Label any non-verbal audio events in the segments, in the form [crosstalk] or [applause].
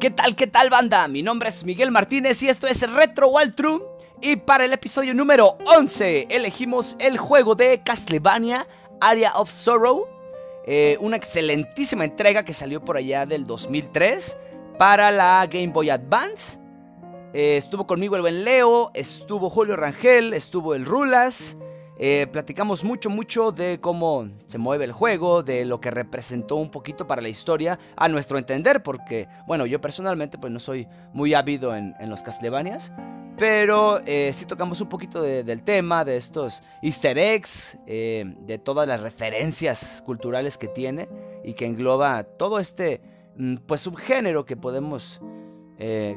¿Qué tal, qué tal banda? Mi nombre es Miguel Martínez y esto es Retro True Y para el episodio número 11 elegimos el juego de Castlevania Area of Sorrow. Eh, una excelentísima entrega que salió por allá del 2003 para la Game Boy Advance. Eh, estuvo conmigo el buen Leo, estuvo Julio Rangel, estuvo el Rulas. Eh, platicamos mucho, mucho de cómo se mueve el juego, de lo que representó un poquito para la historia, a nuestro entender, porque, bueno, yo personalmente pues no soy muy ávido en, los Castlevanias, pero eh, sí tocamos un poquito del tema, de estos easter eggs, eh, de todas las referencias culturales que tiene y que engloba todo este, mm, pues, subgénero que podemos,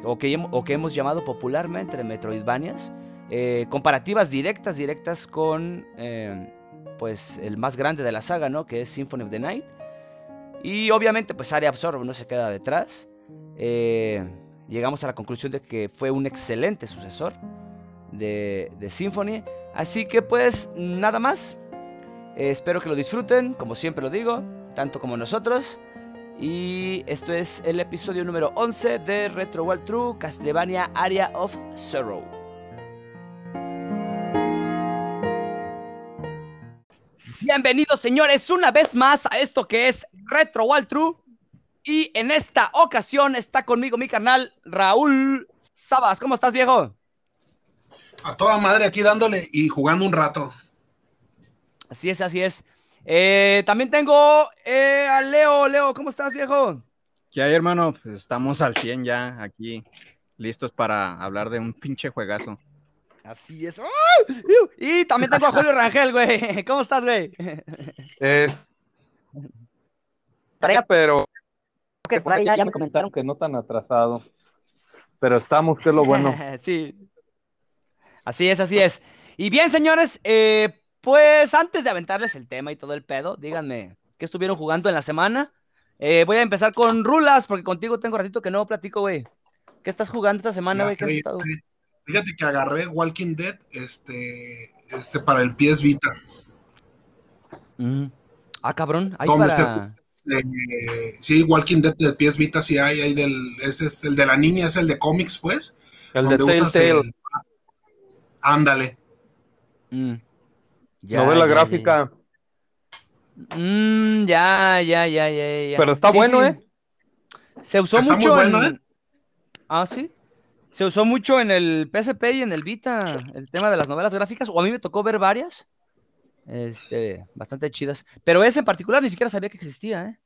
o que, o, que, hemos llamado popularmente Metroidvanias. Eh, comparativas directas, directas con eh, pues el más grande de la saga, ¿no? Que es Symphony of the Night. Y obviamente pues Area Absorb no se queda detrás. Eh, llegamos a la conclusión de que fue un excelente sucesor de, de Symphony. Así que pues nada más. espero que lo disfruten, como siempre lo digo, tanto como nosotros. Y esto es el episodio número 11 de Retro World True Castlevania Area of Sorrow. Bienvenidos, señores, una vez más a esto que es Retro Wall True. Y en esta ocasión está conmigo mi canal Raúl Sabas. ¿Cómo estás, viejo? A toda madre aquí dándole y jugando un rato. Así es, así es. Eh, también tengo eh, a Leo. Leo, ¿cómo estás, viejo? ¿Qué hay, hermano? Pues estamos al 100 ya aquí, listos para hablar de un pinche juegazo. Así es. Y también tengo a Julio Rangel, güey. [laughs] ¿Cómo estás, güey? Eh, pero por ahí ya, me comentaron que no tan atrasado. Pero estamos, que es lo bueno. [laughs] sí. Así es, así es. Y bien, señores, eh, pues antes de aventarles el tema y todo el pedo, díganme qué estuvieron jugando en la semana. Eh, voy a empezar con Rulas, porque contigo tengo ratito que no platico, güey. ¿Qué estás jugando esta semana, güey? ¿Qué has estado? Fíjate que agarré Walking Dead este, este para el PS Vita. Mm. Ah, cabrón. Ahí para... sí, Walking Dead del PS Vita sí hay, hay del, es, el de la niña, es el de cómics, pues. El de Telltale. Ándale. Mm. Novela gráfica. Mm, ya, ya, ya, ya, ya. Pero está bueno, ¿eh? Se usó está mucho. Muy bueno, ¿eh? Ah, sí. Se usó mucho en el PSP y en el Vita el tema de las novelas gráficas, o a mí me tocó ver varias, este, bastante chidas. Pero ese en particular ni siquiera sabía que existía, ¿eh?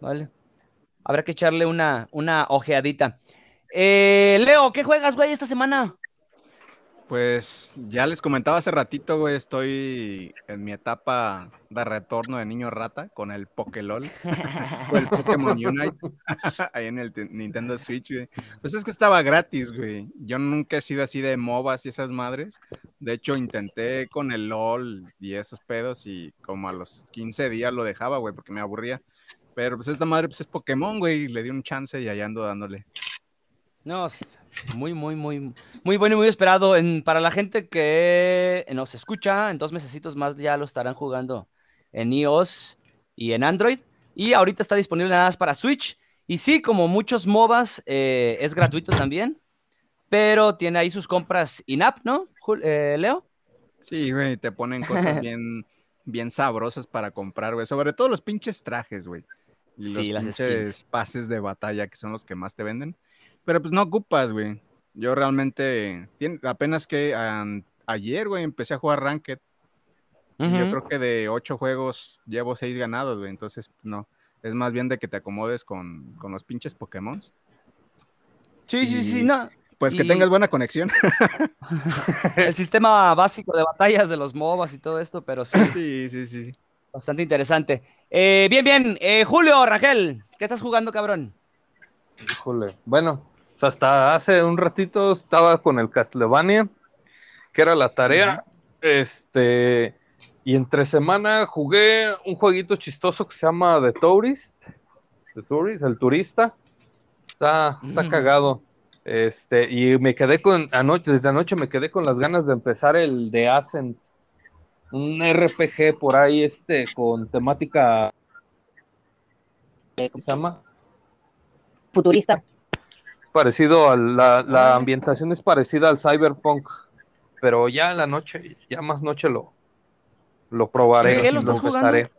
Vale. Habrá que echarle una, una ojeadita. Eh, Leo, ¿qué juegas, güey, esta semana? Pues ya les comentaba hace ratito, güey, estoy en mi etapa de retorno de niño rata con el Pokélol o el Pokémon Unite [laughs] ahí en el Nintendo Switch, güey. Pues es que estaba gratis, güey. Yo nunca he sido así de MOBAs y esas madres. De hecho, intenté con el LOL y esos pedos y como a los 15 días lo dejaba, güey, porque me aburría. Pero pues esta madre pues es Pokémon, güey, le di un chance y allá ando dándole. No, muy, muy, muy, muy bueno y muy esperado. En, para la gente que nos escucha, en dos mesecitos más ya lo estarán jugando en iOS y en Android. Y ahorita está disponible nada más para Switch. Y sí, como muchos MOBAs, eh, es gratuito también. Pero tiene ahí sus compras in-app, ¿no, eh, Leo? Sí, güey, te ponen cosas [laughs] bien, bien sabrosas para comprar, güey. Sobre todo los pinches trajes, güey. Y los pinches pases de batalla, que son los que más te venden. Pero pues no ocupas, güey. Yo realmente, apenas que ayer, güey, empecé a jugar Ranked. y yo creo que de ocho juegos llevo seis ganados, güey. Entonces, no. Es más bien de que te acomodes con, los pinches Pokémon. Sí, sí, sí, no. Pues que tengas buena conexión. [laughs] El sistema básico de batallas de los MOBAs y todo esto, pero sí. Sí, sí, sí. Bastante interesante. Eh, bien, bien. Eh, Julio, Rangel, ¿qué estás jugando, cabrón? Híjole. Bueno, hasta hace un ratito estaba con el Castlevania, que era la tarea. Este, y entre semana jugué un jueguito chistoso que se llama The Tourist. The Tourist, el turista. Está, está cagado. Este, y me quedé con, anoche, desde anoche me quedé con las ganas de empezar el de Ascent. Un RPG por ahí, este, con temática. ¿Cómo se llama? futurista. Parecido a la, la ambientación es parecida al cyberpunk, pero ya en la noche, ya más noche lo, lo probaré, ¿En qué lo estás empezaré.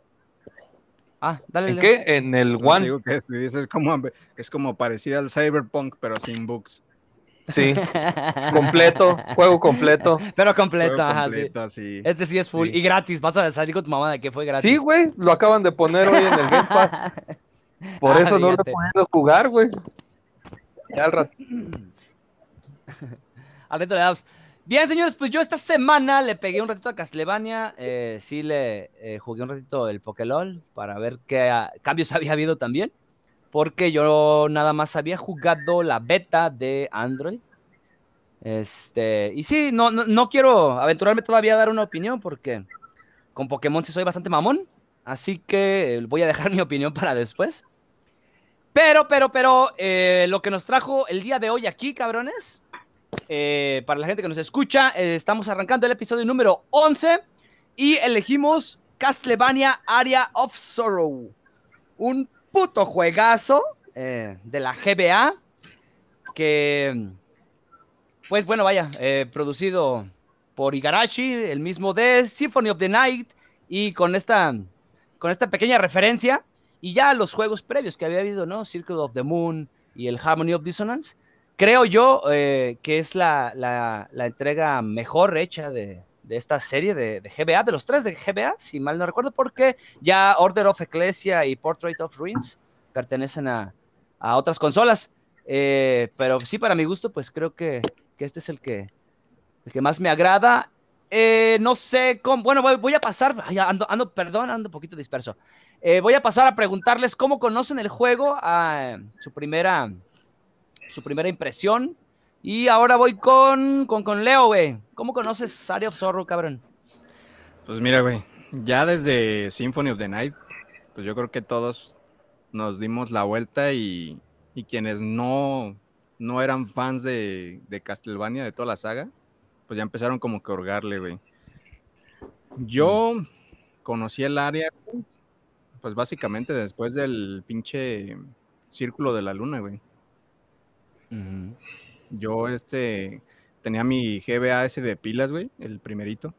Ah, dale. ¿En qué? En el No, One, digo que es, dices, es como, es como parecida al Cyberpunk, pero sin bugs. sí, [laughs] completo, juego completo. Pero completo, Juego ajá, completo, así. sí. Este sí es full. Sí. Y gratis. Vas a salir con tu mamá de que fue gratis. Sí, güey, lo acaban de poner hoy en el Game Pass. [laughs] Por Ah, eso no lo podido jugar, güey. Ya al rato. [clears throat] Al damos. Bien, señores, pues yo esta semana le pegué un ratito a Castlevania. eh, sí le eh, jugué un ratito el Pokélol para ver qué ah, cambios [laughs] había habido también. Porque yo nada más había jugado la beta de Android. Este, y sí, no, no, no quiero aventurarme todavía a dar una opinión porque con Pokémon sí soy bastante mamón. Así que eh, voy a dejar [laughs] mi opinión para después. Pero, pero, pero, eh, lo que nos trajo el día de hoy aquí, cabrones, eh, para la gente que nos escucha, eh, estamos arrancando el episodio número 11 y elegimos Castlevania Area of Sorrow. Un puto juegazo de la GBA que, pues bueno, vaya, producido por Igarashi, el mismo de Symphony of the Night y con esta, con esta pequeña referencia y ya los juegos previos que había habido, ¿no? Circle of the Moon y el Harmony of Dissonance creo yo eh, que es la, la- entrega mejor hecha de, de esta serie de, GBA, de los tres de GBA, si mal no recuerdo, porque ya Order of Ecclesia y Portrait of Ruins pertenecen a, a otras consolas. Eh, pero sí, para mi gusto, pues creo que, que este es el que, el que más me agrada. Eh, no sé cómo. Bueno, voy, a pasar. ando, ando, perdón, ando un poquito disperso. Eh, voy a pasar a preguntarles cómo conocen el juego, a su primera su primera impresión. Y ahora voy con, con, con Leo, güey. ¿Cómo conoces Area of Sorrow, cabrón? Pues mira, güey, ya desde Symphony of the Night, pues yo creo que todos nos dimos la vuelta y, y quienes no, no eran fans de, de Castlevania, de toda la saga, pues ya empezaron como que a hurgarle, güey. Yo conocí el área, pues básicamente después del pinche Círculo de la Luna, güey. Yo este tenía mi GBA ese de pilas, güey, el primerito.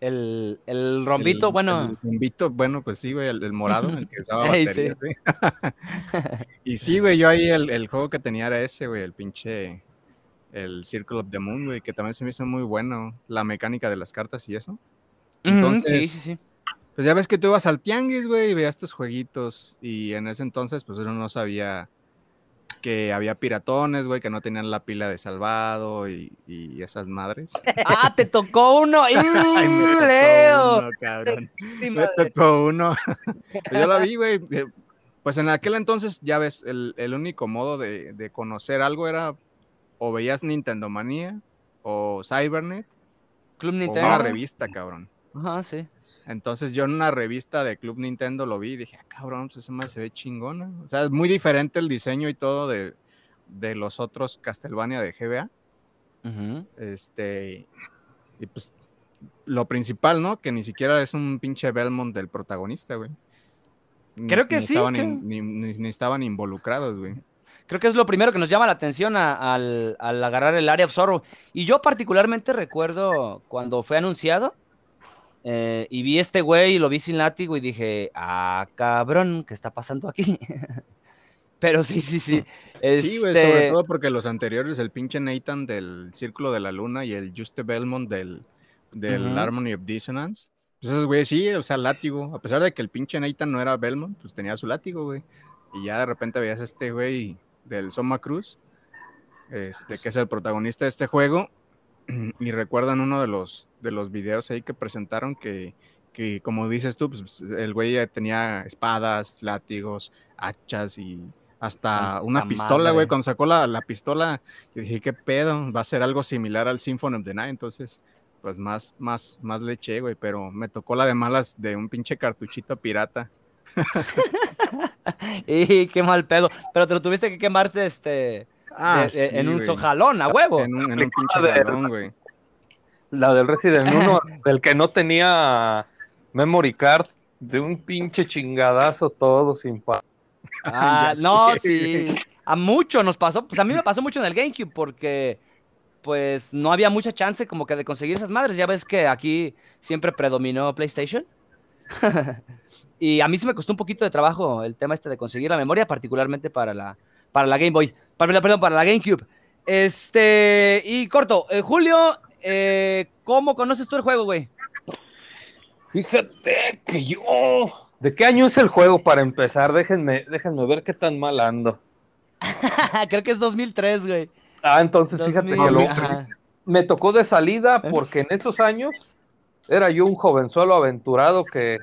El, el rombito, El- bueno. El rombito, bueno, pues sí, güey, el, el morado, el que usaba [laughs] Ey, batería, güey. [laughs] y sí, güey, yo ahí el, el juego que tenía era ese, güey, el pinche, el Circle of the Moon, güey, que también se me hizo muy bueno, la mecánica de las cartas y eso. Entonces- sí, sí, sí. Pues ya ves que tú ibas al tianguis, güey, y veías estos jueguitos, y en ese entonces, pues uno no sabía que había piratones, güey, que no tenían la pila de salvado y, y esas madres. ¡Ah, te tocó uno! ¡Ih, [laughs] Ay, me tocó Leo! uno, cabrón. [laughs] Sí, Me tocó uno. [laughs] Pues yo la vi, güey. eh, Pues en aquel entonces, ya ves, el, el único modo de, de conocer algo era o veías Nintendo Manía o Cybernet Club o Nintendo. una revista, cabrón. Ajá, sí. Entonces yo en una revista de Club Nintendo lo vi y dije, ah, cabrón, pues esa madre se ve chingona. O sea, es muy diferente el diseño y todo de, de los otros Castlevania de GBA. Ujú. Este, y pues lo principal, ¿no? Que ni siquiera es un pinche Belmont del protagonista, güey. Ni- Creo que ni sí, Estaban creo. in- ni, estaban involucrados, güey. Creo que es lo primero que nos llama la atención a- al, al agarrar el Area of. Y yo particularmente recuerdo cuando fue anunciado eh, y vi este güey y lo vi sin látigo y dije, ah, cabrón, ¿qué está pasando aquí? [laughs] Pero sí, sí, sí. Sí, güey, Este, sobre todo porque los anteriores, el pinche Nathan del Círculo de la Luna y el Juste Belmont del, del. Harmony of Dissonance. Pues esos güey sí, o sea, látigo. A pesar de que el pinche Nathan no era Belmont, pues tenía su látigo, güey. Y ya de repente veías a este güey del Soma Cruz, este, que es el protagonista de este juego. [clears throat] Y recuerdan uno de los, de los videos ahí que presentaron que, que como dices tú, pues el güey ya tenía espadas, látigos, hachas y hasta una pistola, güey. Cuando sacó la, la pistola, yo dije, ¿qué pedo? Va a ser algo similar al Symphony of the Night. Entonces, pues más, más, más le eché, güey. Pero me tocó la de malas de un pinche cartuchito pirata. [laughs] Y qué mal pedo. Pero te lo tuviste que quemarte este, Ah, de- en un sojalón, a huevo. En un, en un pinche de- galón, güey. La del Resident 1, [laughs] del que no tenía memory card, de un pinche chingadazo todo sin pa. Ah, Ya no, sí. A mucho nos pasó, pues a mí me pasó mucho en el GameCube porque pues no había mucha chance como que de conseguir esas madres. Ya ves que aquí siempre predominó PlayStation. [laughs] y a mí sí me costó un poquito de trabajo el tema este de conseguir la memoria, particularmente para la, para la Game Boy. Para, perdón, para la GameCube. Este, y corto, eh, Julio, eh, ¿cómo conoces tú el juego, güey? Fíjate que yo. ¿De qué año es el juego para empezar? Déjenme, déjenme ver qué tan mal ando. [laughs] Creo que es 2003, güey. Ah, entonces fíjate que lo, 2003. me tocó de salida porque en esos años era yo un jovenzuelo aventurado que,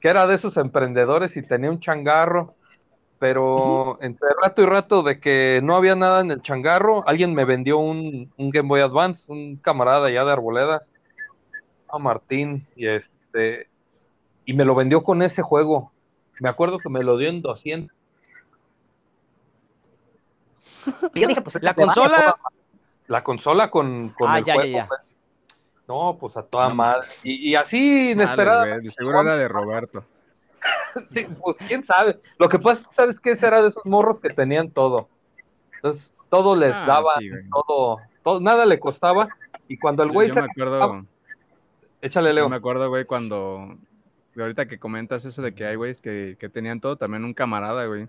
que era de esos emprendedores y tenía un changarro, pero entre rato y rato de que no había nada en el changarro, alguien me vendió un, un Game Boy Advance, un camarada ya de Arboleda, a Martín, y este, y me lo vendió con ese juego. Me acuerdo que me lo dio en 200. Y yo dije, pues La consola, La consola con, con Ah, el ya, juego, ya. pues. No, pues a toda madre. Y, y así inesperada. seguro era de Roberto. [laughs] Sí, pues quién sabe. Lo que pasa es que, ¿sabes qué? Ese Era de esos morros que tenían todo. Entonces, todo les Ah, daba, sí, todo, todo, nada le costaba. Y cuando el güey Yo se. me acuerdo, Échale, yo Leo. me acuerdo, güey, cuando ahorita que comentas eso de que hay güeyes que, que tenían todo, también un camarada, güey.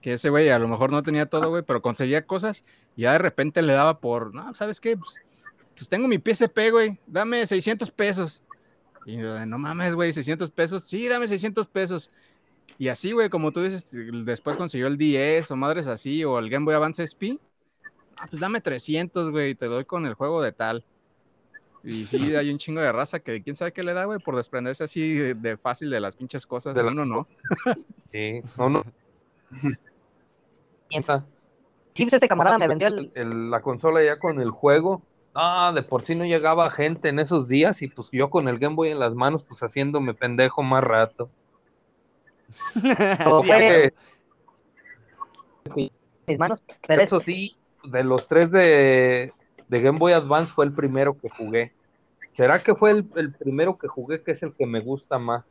Que ese güey a lo mejor no tenía todo, güey, pero conseguía cosas y ya de repente le daba por, no, ¿sabes qué? Pues, pues tengo mi PSP, güey, dame 600 pesos. Y yo, de, no mames, güey, 600 pesos. Sí, dame 600 pesos. Y así, güey, como tú dices, después consiguió el 10 o madres así, o el Game Boy Advance SP. Ah, pues dame 300, güey, te doy con el juego de tal. Y sí, [laughs] hay un chingo de raza que quién sabe qué le da, güey, por desprenderse así de, de fácil de las pinches cosas. De las uno no. [laughs] Sí, no, no. piensa. Sí, pues este camarada me vendió el, el- la consola ya con el juego. Ah, de por sí no llegaba gente en esos días y pues yo con el Game Boy en las manos, pues haciéndome pendejo más rato. o Sí, fue mis manos, pero Eso sí, de los tres de, de Game Boy Advance fue el primero que jugué. ¿Será que fue el, el primero que jugué que es el que me gusta más?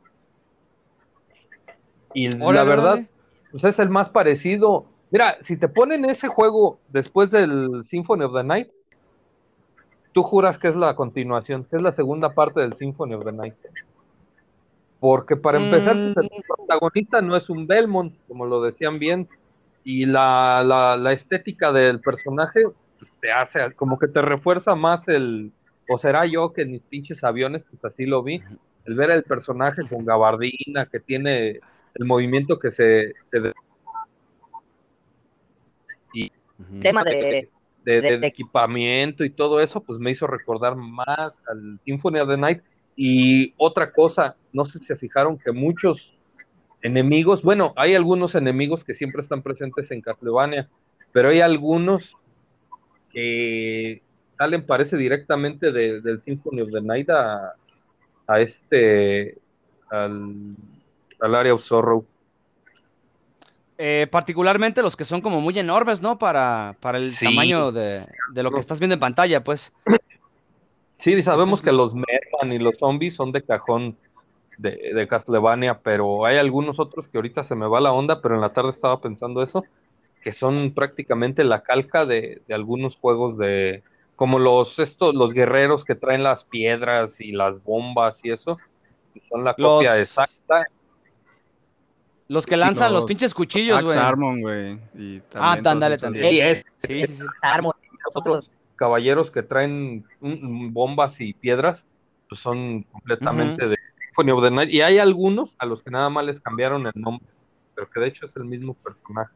Y la verdad, órale. pues es el más parecido. Mira, si te ponen ese juego después del Symphony of the Night, tú juras que es la continuación, que es la segunda parte del Symphony of the Night. Porque para empezar, pues, el protagonista no es un Belmont, como lo decían bien, y la, la, la estética del personaje pues, te hace, como que te refuerza más el, o será yo que en mis pinches aviones, pues así lo vi, el ver el personaje con gabardina, que tiene el movimiento que se, se de- Ujú. tema de, de, de- de de- equipamiento y todo eso, pues me hizo recordar más al Symphony of the Night. Y otra cosa, no sé si se fijaron que muchos enemigos, bueno, hay algunos enemigos que siempre están presentes en Castlevania, pero hay algunos que salen, parece directamente de- del Symphony of the Night a, a este, al, al Area of Sorrow. Eh, particularmente los que son como muy enormes, ¿no? Para, para el Sí. tamaño de, de lo que estás viendo en pantalla, pues. Sí, sabemos que lo- los Merman y los zombies son de cajón de, de Castlevania, pero hay algunos otros que ahorita se me va la onda, pero en la tarde estaba pensando eso, que son prácticamente la calca de, de algunos juegos de, como los estos, los guerreros que traen las piedras y las bombas y eso, son la Los- copia exacta. Los que lanzan los, los pinches cuchillos, güey. Armon, güey. Ah, ándale, también. Sí, es, Sí, sí, sí. armor, los otros, caballeros que traen bombas y piedras, pues son completamente de Symphony of the Night. Y hay algunos a los que nada más les cambiaron el nombre, pero que de hecho es el mismo personaje.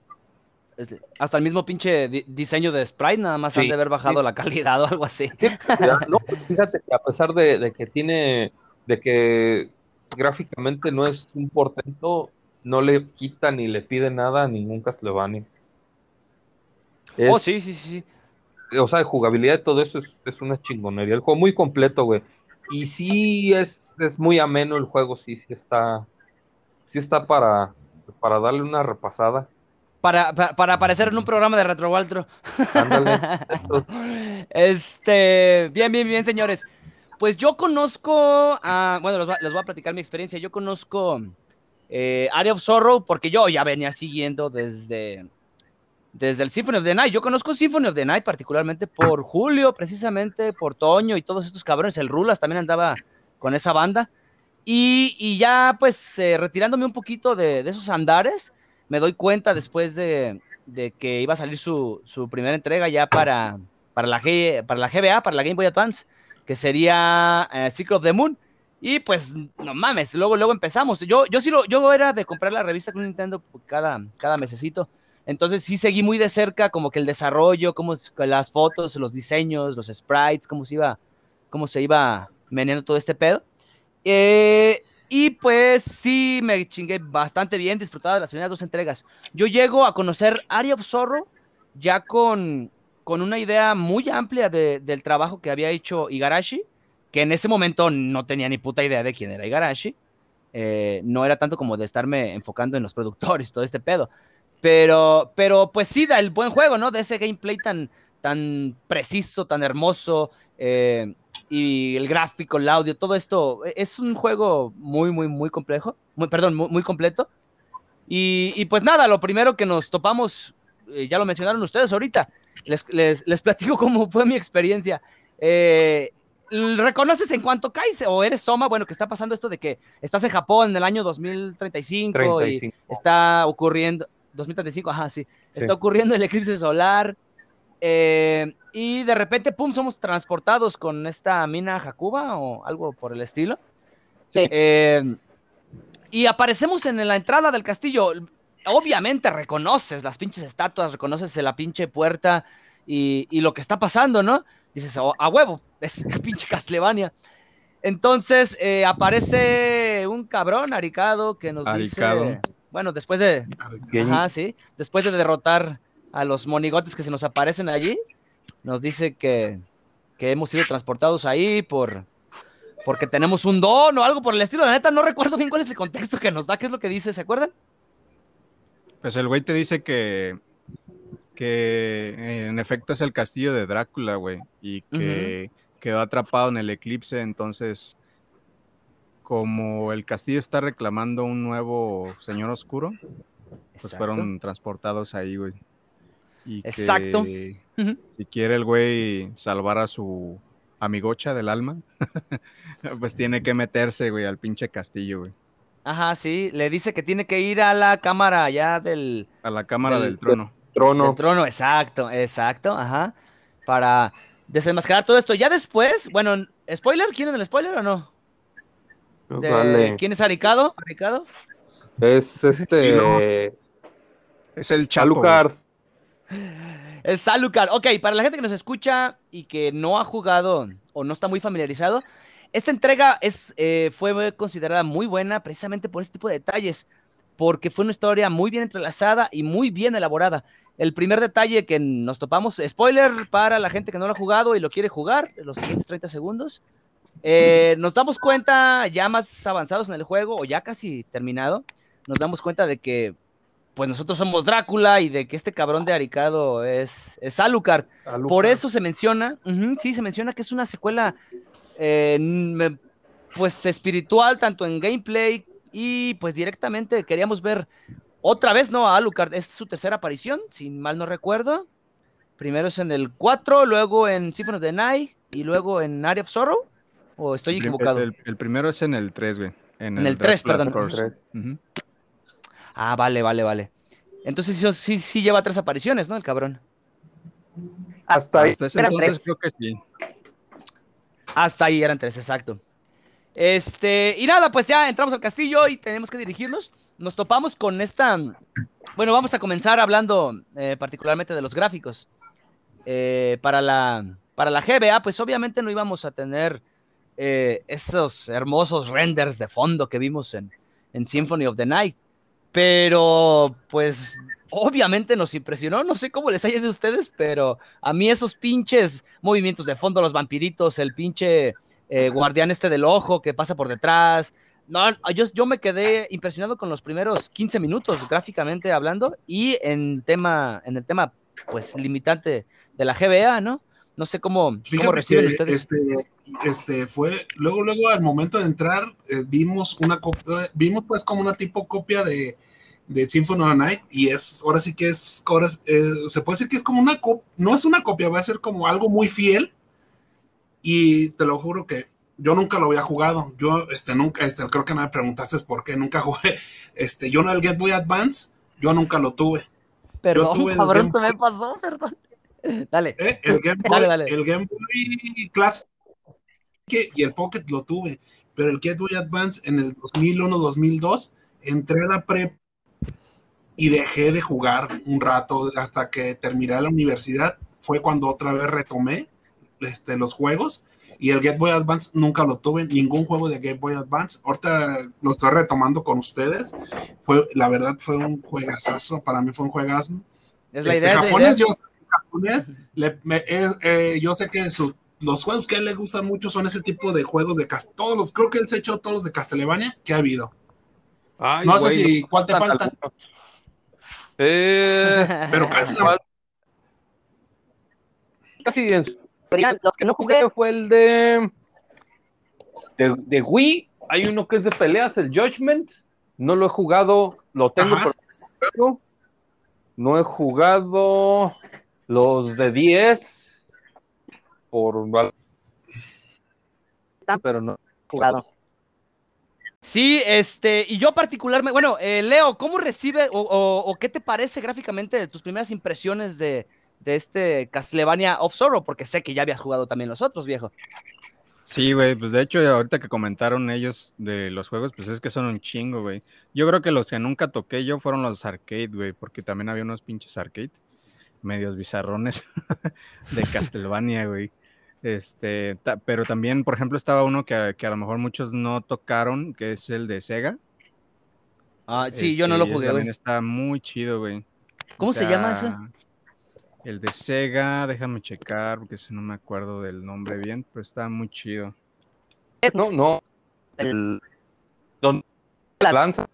Este, Hasta el mismo pinche di- diseño de sprite, nada más Sí, han de haber bajado sí. la calidad o algo así. Ya, no, [laughs] pues fíjate que a pesar de, de que tiene, de que gráficamente no es un portento, no le quita ni le pide nada a ningún Castlevania. Es- Oh, sí, sí, sí. o sea, de jugabilidad y todo eso es, es una chingonería. El juego muy completo, güey. Y sí es, es muy ameno el juego, sí, sí está, sí está para, para darle una repasada. Para, para, para aparecer en un programa de Retro Waltro. [laughs] Este, bien, bien, bien, señores. Pues yo conozco, a, bueno, les voy a platicar mi experiencia. Yo conozco eh, Area of Sorrow porque yo ya venía siguiendo desde, desde el Symphony of the Night. Yo conozco Symphony of the Night particularmente por Julio, precisamente, por Toño y todos estos cabrones. El Rulas también andaba con esa banda. Y, y ya, pues, eh, retirándome un poquito de, de esos andares, me doy cuenta después de, de que iba a salir su, su primera entrega ya para, para, la G, para la GBA, para la Game Boy Advance, que sería eh, Secret of the Moon. Y pues, no mames, luego, luego empezamos. Yo, yo sí lo, yo era de comprar la revista con Nintendo cada, cada mesecito. Entonces sí seguí muy de cerca como que el desarrollo, cómo es- las fotos, los diseños, los sprites, cómo se iba, cómo se iba meneando todo este pedo. Eh, y pues sí, me chingué bastante bien, disfrutaba de las primeras dos entregas. Yo llego a conocer Area of Zorro ya con, con una idea muy amplia de- del trabajo que había hecho Igarashi, que en ese momento no tenía ni puta idea de quién era Igarashi. Eh, no era tanto como de estarme enfocando en los productores todo este pedo. Pero, pero pues sí, da el buen juego, ¿no? De ese gameplay tan, tan preciso, tan hermoso. eh, y el gráfico, el audio, todo esto. e- Es un juego muy, muy, muy complejo. Muy, perdón, muy, completo. Y, pues nada, lo primero que nos topamos, eh, ya lo mencionaron ustedes ahorita, les, les, les platico [laughs] cómo fue mi experiencia. Eh, ¿Reconoces en cuanto caes o eres Soma? Bueno, que está pasando esto de que estás en Japón en el año 2035 y 35. está ocurriendo, 2035, ajá, sí, Sí. está ocurriendo el eclipse solar eh, y de repente, pum, somos transportados con esta mina Hakuba o algo por el estilo. Sí. Eh, y aparecemos en la entrada del castillo. Obviamente reconoces las pinches estatuas, reconoces la pinche puerta y, y lo que está pasando, ¿no? Dices, "Oh, a huevo, es [laughs] pinche Castlevania. Entonces eh, aparece un cabrón aricado que nos Aricado. dice, bueno, después de. Ajá, sí. Después de derrotar a los monigotes que se nos aparecen allí, nos dice que, que hemos sido transportados ahí por porque tenemos un don o algo por el estilo. La neta, no recuerdo bien cuál es el contexto que nos da, qué es lo que dice, ¿se acuerdan? Pues el güey te dice que, que eh, en efecto es el castillo de Drácula, güey, y que quedó atrapado en el eclipse, entonces como el castillo está reclamando un nuevo señor oscuro, pues Exacto. fueron transportados ahí, güey. Y que Exacto. Si quiere el güey salvar a su amigocha del alma, [laughs] pues tiene que meterse, güey, al pinche castillo, güey. Ajá, sí. Le dice que tiene que ir a la cámara allá del, A la cámara Del- del trono. Trono. del trono. Exacto, exacto, ajá. Para desenmascarar todo esto. Ya después, bueno, ¿spoiler? ¿Quién es el spoiler o no? De- Vale. ¿Quién es Aricado? ¿Aricado? Es este. Es el Chapo. El Salucar. Ok, para la gente que nos escucha y que no ha jugado o no está muy familiarizado, esta entrega es, eh, fue considerada muy buena precisamente por este tipo de detalles, porque fue una historia muy bien entrelazada y muy bien elaborada. El primer detalle que nos topamos, spoiler para la gente que no lo ha jugado y lo quiere jugar, los siguientes 30 segundos, eh, nos damos cuenta ya más avanzados en el juego o ya casi terminado, nos damos cuenta de que pues nosotros somos Drácula y de que este cabrón de Aricado es, es Alucard. Alucard. Por eso se menciona, ujú, sí, se menciona que es una secuela, eh, pues espiritual, tanto en gameplay y pues directamente queríamos ver otra vez, ¿no? A Alucard, es su tercera aparición, si mal no recuerdo. Primero es en el 4, luego en Symphony of the Night y luego en Area of Sorrow. ¿O estoy equivocado? El, el primero es en el 3, güey. En, En el 3, Drácula's perdón. Ah, vale, vale, vale. Entonces sí, sí, sí lleva tres apariciones, ¿no? El cabrón. Hasta ahí. Hasta ese eran entonces tres. creo que sí. Hasta ahí eran tres, exacto. Este, y nada, pues ya entramos al castillo y tenemos que dirigirnos. Nos topamos con esta. Bueno, vamos a comenzar hablando eh, particularmente de los gráficos. Eh, para, la, para la GBA, pues obviamente no íbamos a tener eh, esos hermosos renders de fondo que vimos en, en Symphony of the Night. Pero, pues, obviamente nos impresionó. No sé cómo les haya a ustedes, pero a mí esos pinches movimientos de fondo, los vampiritos, el pinche eh, guardián este del ojo que pasa por detrás. No, yo, yo me quedé impresionado con los primeros 15 minutos, gráficamente hablando, y en tema, en el tema, pues, limitante de la GBA, ¿no? No sé cómo, cómo reciben que ustedes. este, este fue, luego, luego al momento de entrar, eh, vimos una copia, vimos pues como una tipo copia de, de Symphony of the Night y es, ahora sí que es, ahora, eh, se puede decir que es como una copia, no es una copia, va a ser como algo muy fiel y te lo juro que yo nunca lo había jugado, yo este, nunca, este, creo que me preguntaste por qué, nunca [laughs] jugué, este, yo no el Game Boy Advance, yo nunca lo tuve. Perdón, tuve el cabrón, Game se me pasó, [laughs] perdón. Dale. ¿eh? El Game Boy, Dale, dale. el Game Boy Classic y el Pocket lo tuve, pero el Game Boy Advance en el 2001-2002 entré a la prep y dejé de jugar un rato hasta que terminé la universidad. Fue cuando otra vez retomé este, los juegos y el Game Boy Advance nunca lo tuve, ningún juego de Game Boy Advance. Ahorita lo estoy retomando con ustedes. Fue, la verdad fue un juegazazo, para mí fue un juegazo. Es la Este, idea. japonés, idea. yo sé, japonés, le- me- eh, eh, yo sé que su- los juegos que a él le gustan mucho son ese tipo de juegos de todos los, creo que él se ha hecho todos los de Castlevania que ha habido. Ay, no sé si cuál te falta. Eh, pero casi ¿cuál? casi en su Pero ya, los que no jugué, fue el de, de de Wii. Hay uno que es de peleas, el Judgment. No lo he jugado, lo tengo Ajá. pero no he jugado los de 10 por pero no he jugado. Sí, este, y yo particularmente, bueno, eh, Leo, ¿cómo recibe o, o- o qué te parece gráficamente de tus primeras impresiones de, de este Castlevania of Sorrow? Porque sé que ya habías jugado también los otros, viejo. Sí, güey, pues de hecho, ahorita que comentaron ellos de los juegos, pues es que son un chingo, güey. Yo creo que los que nunca toqué yo fueron los arcade, güey, porque también había unos pinches arcade, medios bizarrones [laughs] de Castlevania, güey. Este, ta- pero también, por ejemplo, estaba uno que, que a lo mejor muchos no tocaron, que es el de Sega. Ah, sí, yo no lo Este, ese jugué, También güey. está muy chido, güey. ¿Cómo O se llama sea, El de Sega, déjame checar, porque si no me acuerdo del nombre bien, pero está muy chido. no, no. El donde la lanza.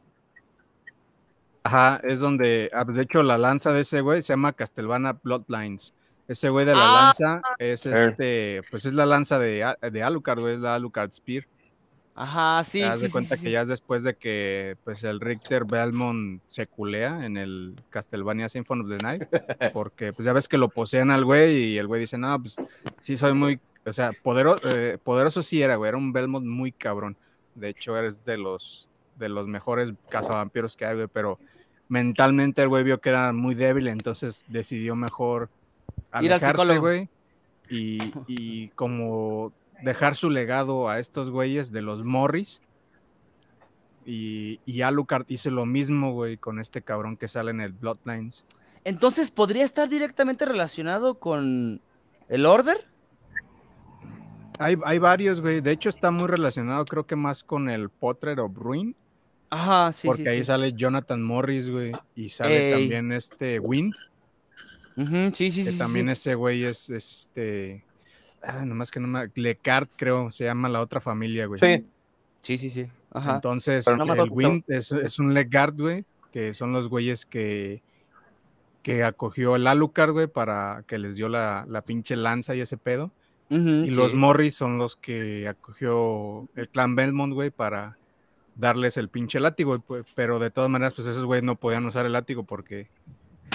Ajá, es donde, ah, de hecho, la lanza de ese güey se llama Castlevania Bloodlines. Ese güey de la Ah. lanza es Eh. este, pues es la lanza de, A- de Alucard, güey, es la Alucard Spear. Ajá, sí, Te das sí, de cuenta sí, que ya es después de que pues el Richter Belmont se culea en el Castlevania Symphony of the Night, porque pues ya ves que lo posean al güey y el güey dice, no, pues sí soy muy, o sea, podero- eh, poderoso sí era, güey, era un Belmont muy cabrón. De hecho, eres de los, de los mejores cazavampiros que hay, güey, pero mentalmente el güey vio que era muy débil, entonces decidió mejor alejarse, güey, y, y como dejar su legado a estos güeyes de los Morris. Y, y Alucard hizo lo mismo, güey, con este cabrón que sale en el Bloodlines. Entonces, ¿podría estar directamente relacionado con el Order? Hay, hay varios, güey. De hecho, está muy relacionado, creo que más con el Potrer of Ruin. Ajá, sí, porque sí, ahí sí. sale Jonathan Morris, güey. Y sale Ey. también este Wind. Ujú, sí, sí, que sí, también sí. ese güey es este. Ah, nomás que no me. Lecart, creo, se llama la otra familia, güey. Sí, Sí, sí, sí. Ajá. Entonces, no el. Wind es, es un Legard, güey, que son los güeyes que, que acogió el Alucard, güey, para que les dio la, la pinche lanza y ese pedo. Y los. Morris son los que acogió el clan Belmont, güey, para darles el pinche látigo. pues, Pero de todas maneras, pues esos güeyes no podían usar el látigo porque,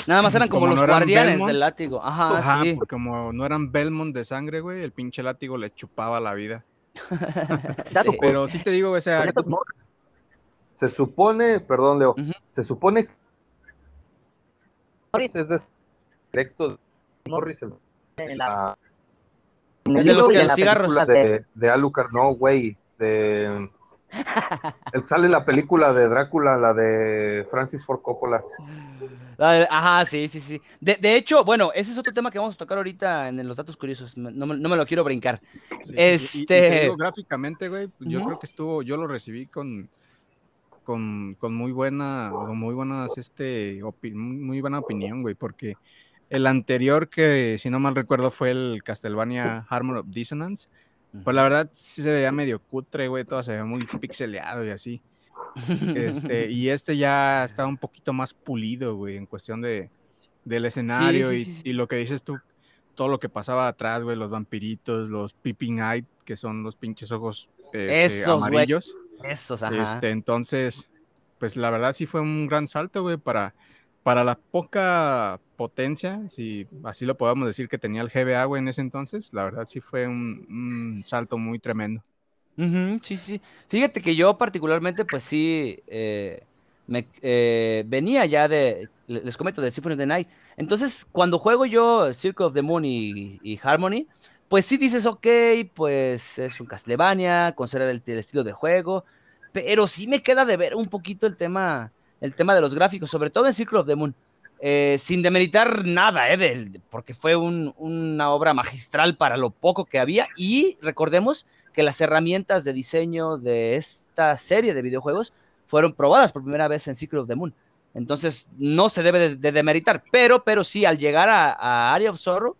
Nada más eran como, como los no eran guardianes Belmont. del látigo. Ajá, ajá, sí. porque como no eran Belmont de sangre, güey, el pinche látigo les chupaba la vida. [laughs] Sí. Pero sí te digo, o sea, se supone, perdón, Leo, se supone que Morris, es de directo Morris el- en la- de los que los cigarros. de, de Alucard, no, güey, de [laughs] el- sale la película de Drácula, la de Francis Ford Coppola. De- Ajá, sí, sí, sí. De, de hecho, bueno, ese es otro tema que vamos a tocar ahorita en los datos curiosos. No me, no me lo quiero brincar. Sí. Y- y te Este- digo, gráficamente, güey, yo creo que estuvo, yo lo recibí con, con, con muy buena, con muy buenas, este, muy buena opinión, güey, porque el anterior que, si no mal recuerdo, fue el Castlevania Harmony of Dissonance, pues la verdad sí se veía medio cutre, güey, todo se veía muy pixeleado y así. Este, [laughs] y este ya está un poquito más pulido, güey, en cuestión de, del escenario sí, y, sí, sí. y lo que dices tú, todo lo que pasaba atrás, güey, los vampiritos, los peeping eye, que son los pinches ojos este, Esos, güey. amarillos. Estos, ajá. Este, entonces, pues la verdad sí fue un gran salto, güey, para, para la poca potencia, si así lo podemos decir, que tenía el GBA, güey, en ese entonces. La verdad sí fue un, un salto muy tremendo. Ujú, sí, sí. Fíjate que yo particularmente, pues sí, eh, me, eh, venía ya de, le- les comento, de Symphony of the Night. Entonces, cuando juego yo Circle of the Moon y, y Harmony, pues sí dices, ok, pues es un Castlevania, considera el, el estilo de juego, pero sí me queda de ver un poquito el tema, el tema de los gráficos, sobre todo en Circle of the Moon. Eh, sin demeritar nada, eh, porque fue un- una obra magistral para lo poco que había y recordemos que las herramientas de diseño de esta serie de videojuegos fueron probadas por primera vez en Secret of the Moon. Entonces, no se debe de, de demeritar, pero, pero sí, al llegar a, Area of Sorrow,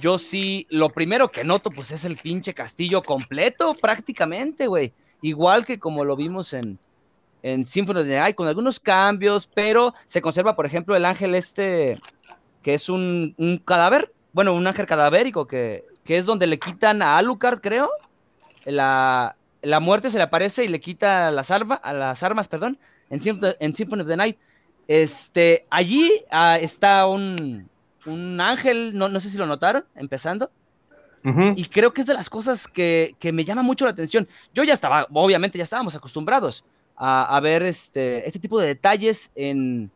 yo sí, lo primero que noto, pues es el pinche castillo completo, prácticamente, güey. Igual que como lo vimos en, en Symphony of the Night, con algunos cambios, pero se conserva, por ejemplo, el ángel este, que es un, un cadáver, bueno, un ángel cadavérico, que, que es donde le quitan a Alucard, creo, la, la muerte se le aparece y le quita las, arma, a las armas, perdón, en, Symphony- en Symphony of the Night. Este, allí ah, está un, un ángel, no, no sé si lo notaron, empezando, Ujú. y creo que es de las cosas que, que me llama mucho la atención. Yo ya estaba, obviamente ya estábamos acostumbrados a, a ver este, este tipo de detalles en,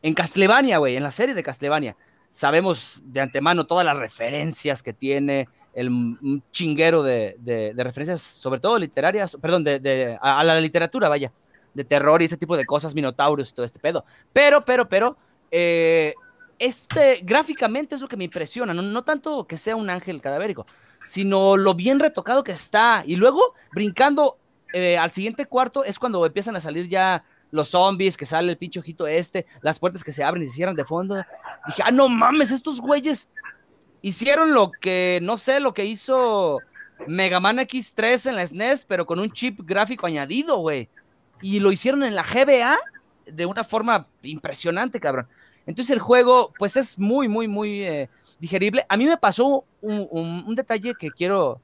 en Castlevania, güey, en la serie de Castlevania. Sabemos de antemano todas las referencias que tiene, el un chinguero de, de- referencias, sobre todo literarias, perdón, de, de- a, a la literatura, vaya, de terror y ese tipo de cosas, minotauros y todo este pedo. Pero, pero, pero, eh, este, gráficamente es lo que me impresiona, no, no tanto que sea un ángel cadavérico, sino lo bien retocado que está. Y luego, brincando eh, al siguiente cuarto, es cuando empiezan a salir ya los zombies, que sale el pinche ojito este, las puertas que se abren y se cierran de fondo. Dije, ah, no mames, estos güeyes hicieron lo que, no sé, lo que hizo Mega Man X3 en la SNES, pero con un chip gráfico añadido, güey. Y lo hicieron en la GBA de una forma impresionante, cabrón. Entonces el juego, pues es muy, muy, muy eh, digerible. A mí me pasó un, un- un detalle que quiero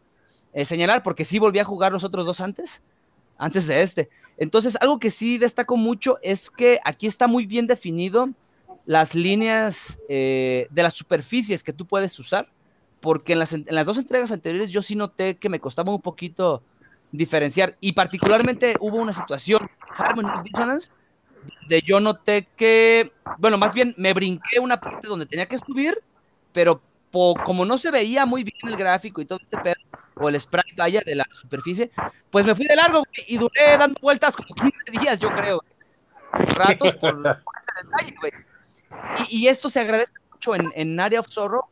eh, señalar, porque sí volví a jugar los otros dos antes, antes de este. Entonces, algo que sí destaco mucho es que aquí está muy bien definido las líneas eh, de las superficies que tú puedes usar, porque en las, en las dos entregas anteriores yo sí noté que me costaba un poquito diferenciar, y particularmente hubo una situación, de yo noté que, bueno, más bien me brinqué una parte donde tenía que subir, pero po- como no se veía muy bien el gráfico y todo este pedo, o el sprite vaya de la superficie, pues me fui de largo güey, y duré dando vueltas como 15 días, yo creo, ratos por, por [laughs] ese detalle, güey. Y, y esto se agradece mucho en, en Area of Sorrow,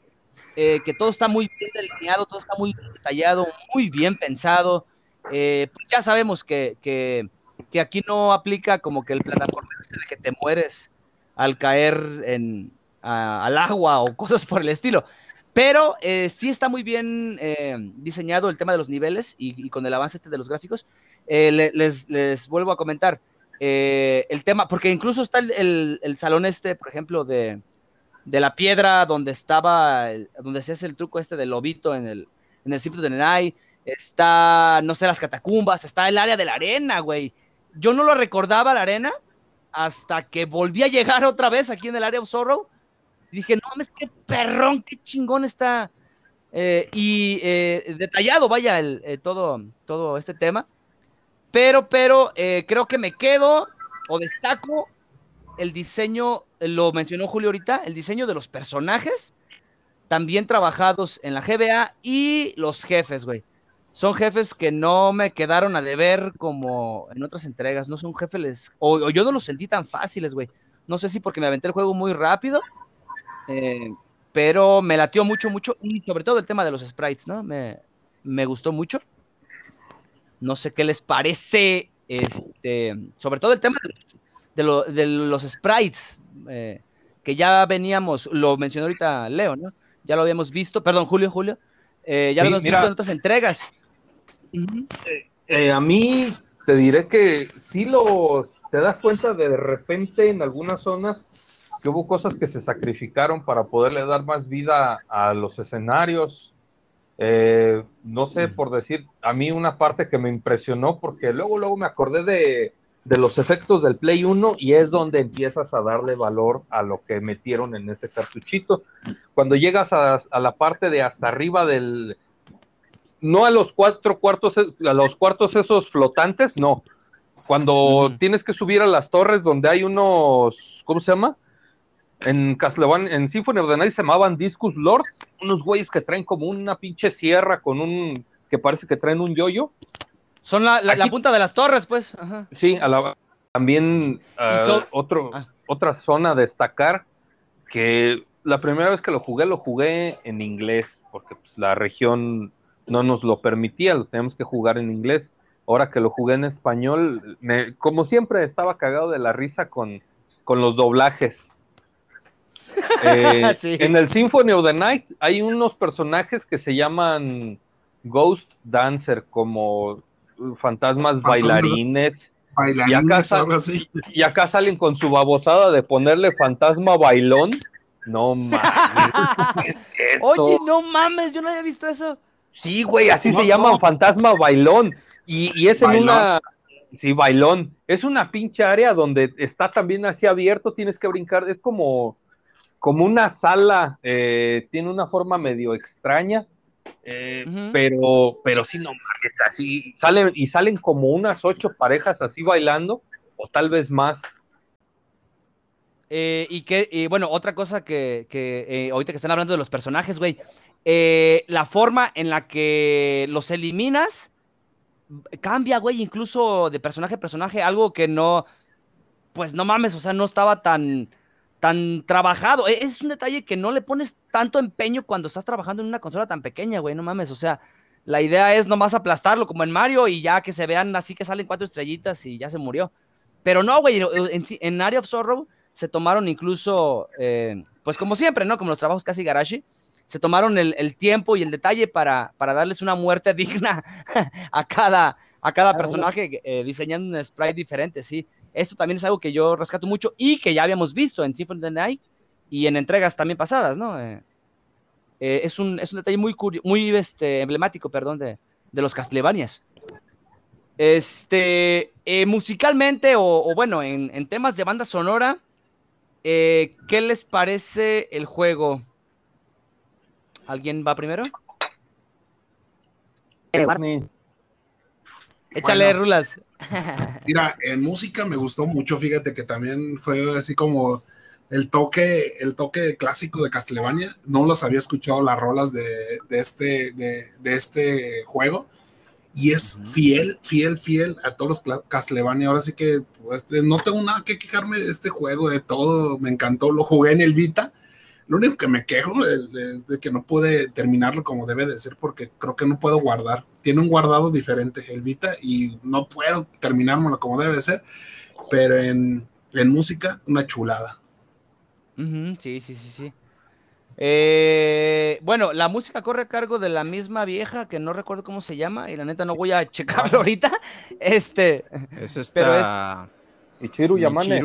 eh, que todo está muy bien delineado, todo está muy detallado, muy bien pensado. Eh, pues ya sabemos que, que, que aquí no aplica como que el plataforma este de que te mueres al caer en, a- al agua o cosas por el estilo. Pero eh, sí está muy bien eh, diseñado el tema de los niveles y, y con el avance este de los gráficos. Eh, le- les, les vuelvo a comentar eh, el tema, porque incluso está el, el- salón este, por ejemplo, de, de la piedra donde estaba, donde se hace el truco este del lobito en el, en el the Night. Está, no sé, las catacumbas, está el área de la arena, güey. Yo no lo recordaba la arena hasta que volví a llegar otra vez aquí en el área of Sorrow. Y dije, no mames, qué perrón, qué chingón está. eh, y eh, detallado, vaya, el, eh, todo, todo este tema. Pero, pero, eh, creo que me quedo o destaco el diseño, eh, lo mencionó Julio ahorita, el diseño de los personajes, también trabajados en la GBA y los jefes, güey. Son jefes que no me quedaron a deber como en otras entregas, no son jefes, o, o yo no los sentí tan fáciles, güey. No sé si porque me aventé el juego muy rápido, eh, pero me latió mucho, mucho, y sobre todo el tema de los sprites, ¿no? Me, me gustó mucho. No sé qué les parece, este, sobre todo el tema de, de lo- de los sprites, eh, que ya veníamos, lo mencionó ahorita Leo, ¿no? Ya lo habíamos visto, perdón, Julio, Julio, eh, ya Sí, lo habíamos mira. visto en otras entregas. Ujú. Eh, a mí te diré que sí lo te das cuenta de repente en algunas zonas que hubo cosas que se sacrificaron para poderle dar más vida a los escenarios. Eh, no sé, por decir, a mí una parte que me impresionó, porque luego, luego me acordé de de los efectos del Play 1 y es donde empiezas a darle valor a lo que metieron en ese cartuchito. Cuando llegas a, a la parte de hasta arriba del, no a los cuatro cuartos, a los cuartos esos flotantes, no. Cuando tienes que subir a las torres donde hay unos, ¿cómo se llama? En Castlevania, en Symphony of the Night se llamaban Discus Lords, unos güeyes que traen como una pinche sierra con un, que parece que traen un yoyo. Son la, la- punta de las torres, pues. Ajá. Sí, a la- también so- otro, ah. otra zona a destacar que la primera vez que lo jugué, lo jugué en inglés, porque pues, la región no nos lo permitía, lo teníamos que jugar en inglés. Ahora que lo jugué en español, me- como siempre estaba cagado de la risa con, con los doblajes. Eh, [laughs] Sí. En el Symphony of the Night hay unos personajes que se llaman Ghost Dancer, como fantasmas Fantasmas. bailarines. Y acá Bailarines o algo así. Y acá salen con su babosada de ponerle fantasma bailón. No mames. [laughs] Oye, no mames, yo no había visto eso. Sí, güey, así No, se llaman no. fantasma bailón. Y, y es en una. Sí, bailón. Es una pinche área donde está también así abierto, tienes que brincar. Es como, como una sala, eh, tiene una forma medio extraña. eh, pero, pero sí, no mames, así salen y salen como unas ocho parejas así bailando, o tal vez más. Eh, y que, y bueno, otra cosa que, que eh, ahorita que están hablando de los personajes, güey, eh, la forma en la que los eliminas cambia, güey, incluso de personaje a personaje, algo que no, pues no mames, o sea, no estaba tan, tan trabajado. E- Es un detalle que no le pones tanto empeño cuando estás trabajando en una consola tan pequeña, güey, no mames, o sea, la idea es nomás aplastarlo como en Mario y ya que se vean así que salen cuatro estrellitas y ya se murió. Pero no, güey, en, en Area of Sorrow se tomaron incluso, eh, pues como siempre, ¿no? Como los trabajos casi Garashi, se tomaron el, el tiempo y el detalle para, para darles una muerte [laughs] digna a cada, a cada personaje, eh, diseñando un sprite diferente, sí. Esto también es algo que yo rescato mucho y que ya habíamos visto en Symphony of the Night y en entregas también pasadas, ¿no? Eh, eh, es, un, es un detalle muy, curio- muy este, emblemático, perdón, de, de los Castlevanias. Este, eh, musicalmente o, o bueno, en, en temas de banda sonora, eh, ¿qué les parece el juego? ¿Alguien va primero? Échale, Bueno. Rulas. Mira, en música me gustó mucho, fíjate que también fue así como el toque, el toque clásico de Castlevania. No los había escuchado las rolas de, de este, de, de este juego. Y es fiel, fiel, fiel a todos los Castlevania. Ahora sí que pues, no tengo nada que quejarme de este juego, de todo. Me encantó, lo jugué en el Vita. Lo único que me quejo es es de que no pude terminarlo como debe de ser porque creo que no puedo guardar. Tiene un guardado diferente el Vita y no puedo terminármelo como debe de ser. Pero en, en música, una chulada. Sí, sí, sí, sí. Eh, bueno, la música corre a cargo de la misma vieja que no recuerdo cómo se llama y la neta no voy a checarlo ahorita. [laughs] Este, Es Pero es- esta. Ichiru Yamane.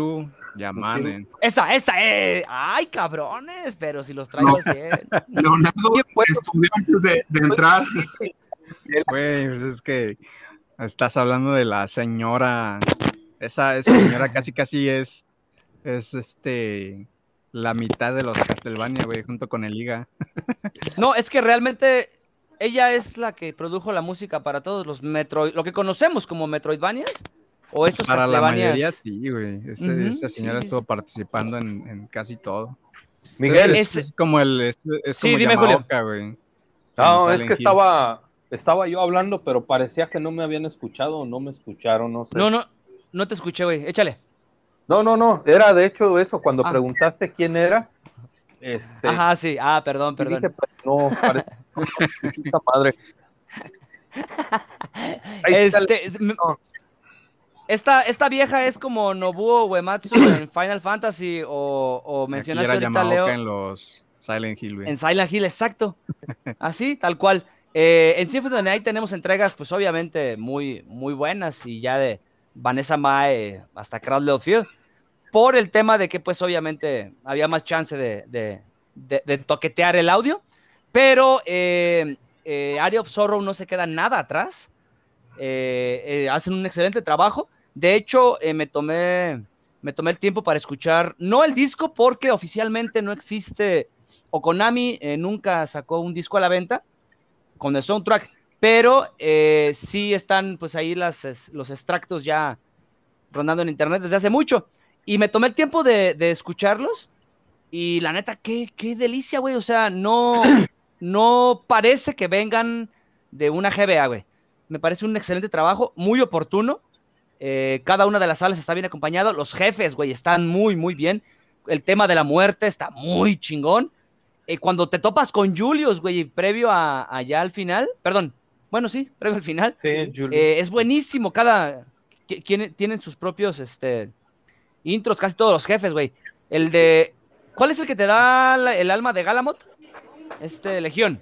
Michiru Yamane. esa, esa, eh. Ay, cabrones, pero si los traigo 100. [laughs] Leonardo estudió antes de, de entrar. Güey, pues es que estás hablando de la señora. Esa, esa señora [clears throat] casi casi es. Es este. La mitad de los Castlevania, güey, junto con el Liga. [laughs] No, es que realmente ella es la que produjo la música para todos los Metroid, lo que conocemos como Metroidvanias o estos Para la mayoría, sí, güey. Ese- esa señora sí, estuvo participando en, en casi todo. Miguel, es, es como el. Es, es Sí, como dime, Julio. Yamaoka, güey. no, es que Hill. estaba, estaba yo hablando, pero parecía que no me habían escuchado o no me escucharon, no sé. No, no, no te escuché, güey. Échale. No, no, no, era de hecho eso, cuando Ah. preguntaste quién era, este, Ajá, sí. Ah, perdón, perdón. dije, pues, no, parece [laughs] [laughs] madre. [laughs] Ahí está el- Este, no. Esta, esta vieja es como Nobuo Uematsu en [clears throat] Final Fantasy o, o mencionaste era ahorita, Leo, en los Silent Hill, güey. en Silent Hill, exacto. [laughs] Así, tal cual. Eh, en Symphony of the Night tenemos entregas, pues obviamente muy, muy buenas y ya de Vanessa Mae hasta Crowd Field. Por el tema de que, pues obviamente había más chance de, de- de- de toquetear el audio. Pero eh, eh, Area of Sorrow no se queda nada atrás. Eh, hacen un excelente trabajo. De hecho, eh, me tomé me tomé el tiempo para escuchar, no el disco porque oficialmente no existe, o Konami eh, nunca sacó un disco a la venta con el soundtrack, pero eh, sí están pues ahí las, los extractos ya rondando en internet desde hace mucho. Y me tomé el tiempo de, de escucharlos y la neta, qué, qué delicia, güey. O sea, no, no parece que vengan de una GBA, güey. Me parece un excelente trabajo, muy oportuno. Eh, cada una de las salas está bien acompañado. Los jefes, güey, están muy, muy bien. El tema de la muerte está muy chingón. Eh, cuando te topas con Julius, güey, previo a, allá al final, perdón, bueno, sí, previo al final, Sí, eh, es buenísimo. Cada. quien- tienen sus propios este, intros, casi todos los jefes, güey. El de. ¿Cuál es el que te da la- el alma de Galamot? Este, Legión.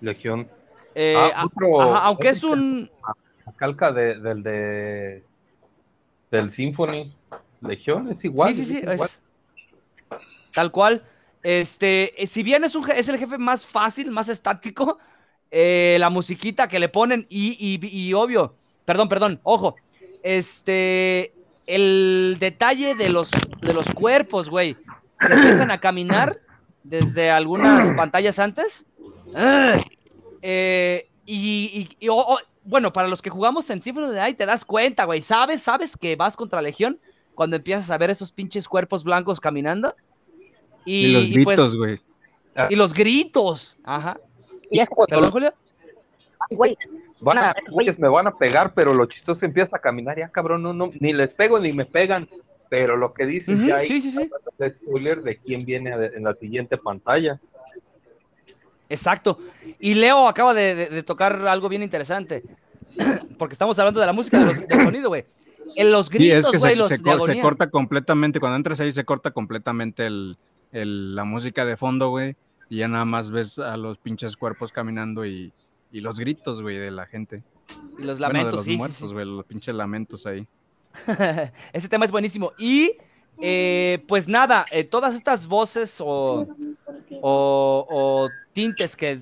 Legión. Eh, Ah, a- otro- ajá, aunque es un. Calca de, del de del Symphony. Legión es igual. sí, sí, sí. es tal cual. Este, eh, si bien es, un, es el jefe más fácil, más estático, eh, la musiquita que le ponen y, y- y obvio, perdón, perdón, ojo, este, el detalle de los, de los cuerpos, güey, que empiezan a caminar desde algunas pantallas antes. Eh, y, y- bueno, para los que jugamos en Symphony of the Night te das cuenta, güey, sabes, sabes que vas contra Legión cuando empiezas a ver esos pinches cuerpos blancos caminando. Y, Y, los y, pues, gritos, güey. y los gritos. Ajá. Y es cuando, ¿Perdón, Julio? güey, Van a, Nada, güey. güeyes, me van a pegar, pero lo chistoso empieza a caminar. Ya, cabrón, no, no, ni les pego ni me pegan. Pero lo que dicen Ujú, ya hay sí, sí, sí. de spoiler de quién viene en la siguiente pantalla. Exacto. Y Leo acaba de, de- de tocar algo bien interesante. [clears throat] Porque estamos hablando de la música, de los- del sonido, güey. En los Sí, es gritos, que se, los se de corta completamente, cuando entras ahí se corta completamente el, el- la música de fondo, güey, y ya nada más ves a los pinches cuerpos caminando y, y los gritos, güey, de la gente. Y los Bueno, de lamentos, los sí, muertos, güey, los pinches lamentos ahí. [laughs] Ese tema es buenísimo. Y eh, pues nada, eh, todas estas voces o, o- o tintes que